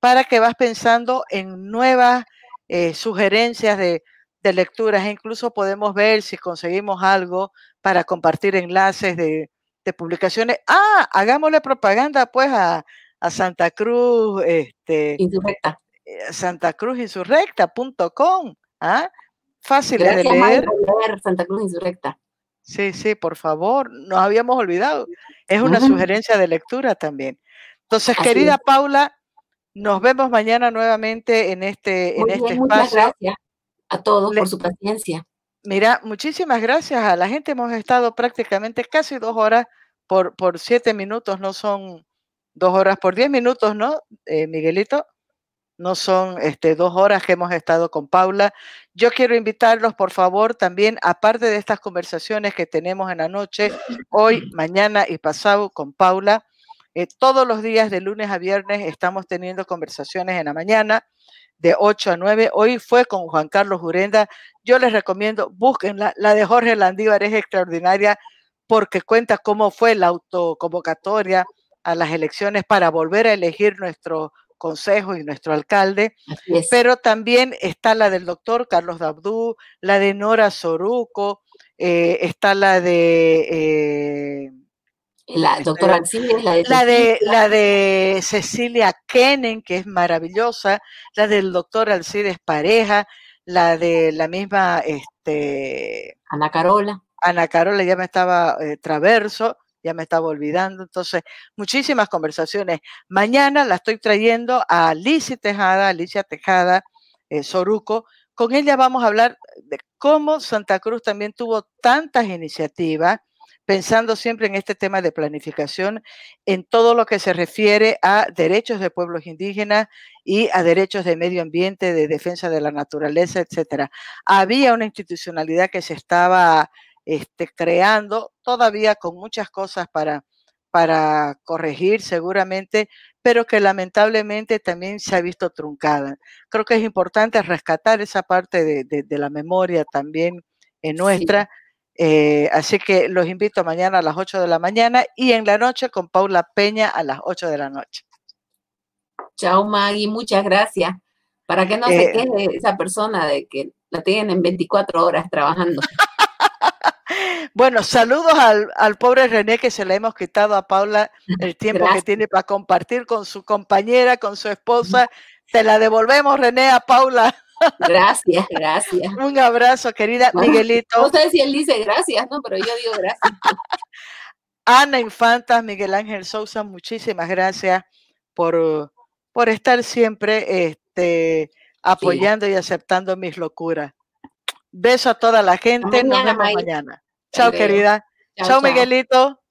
para que vas pensando en nuevas eh, sugerencias de, lecturas. E incluso podemos ver si conseguimos algo para compartir enlaces de, publicaciones. Ah, hagámosle propaganda pues a, Santa Cruz, este, Insurrecta. Eh, Santa Cruz Insurrecta.com. ¿ah? Fácil de leer. Santa Cruz Insurrecta. Sí, sí, por favor, nos habíamos olvidado. Es una sugerencia de lectura también. Entonces, querida Paula, nos vemos mañana nuevamente en este, en este espacio. Muchas gracias a todos por su paciencia. Mira, muchísimas gracias a la gente. Hemos estado prácticamente casi dos horas por, por siete minutos, no son dos horas por diez minutos, ¿no, eh, Miguelito? no son este, dos horas que hemos estado con Paula. Yo quiero invitarlos, por favor, también, aparte de estas conversaciones que tenemos en la noche, hoy, mañana y pasado con Paula, eh, todos los días de lunes a viernes estamos teniendo conversaciones en la mañana de 8 a 9. Hoy fue con Juan Carlos Jurenda. Yo les recomiendo, busquen la de Jorge Landívar, es extraordinaria porque cuenta cómo fue la autoconvocatoria a las elecciones para volver a elegir nuestro consejo y nuestro alcalde, pero también está la del doctor Carlos Dabdú, la de Nora Soruco, eh, está la de... Eh, la doctora Alcides, la de, la de, la de Cecilia Kenen, que es maravillosa, la del doctor Alcides Pareja, la de la misma este, Ana Carola. Ana Carola ya me estaba eh, traverso, ya me estaba olvidando. Entonces, muchísimas conversaciones. Mañana la estoy trayendo a Alicia Tejada, Alicia Tejada, eh, Soruco. Con ella vamos a hablar de cómo Santa Cruz también tuvo tantas iniciativas, pensando siempre en este tema de planificación, en todo lo que se refiere a derechos de pueblos indígenas y a derechos de medio ambiente, de defensa de la naturaleza, etcétera. Había una institucionalidad que se estaba este, creando todavía con muchas cosas para, para corregir seguramente, pero que lamentablemente también se ha visto truncada. Creo que es importante rescatar esa parte de, la memoria también en nuestra. Eh, así que los invito mañana a las 8 de la mañana y en la noche con Paula Peña a las 8 de la noche. Chao Maggie, muchas gracias. Para que no se eh, quede esa persona de que la tienen en 24 horas trabajando. Bueno, saludos al, pobre René que se le hemos quitado a Paula el tiempo que tiene para compartir con su compañera, con su esposa. Te la devolvemos, René, a Paula. Gracias, gracias. Un abrazo, querida Miguelito. No sé si él dice gracias, ¿no? Pero yo digo gracias. Ana Infanta, Miguel Ángel Sousa, muchísimas gracias por, por estar siempre este, apoyando y aceptando mis locuras. Beso a toda la gente. Nos vemos mañana. Chao, querida. chao, Miguelito.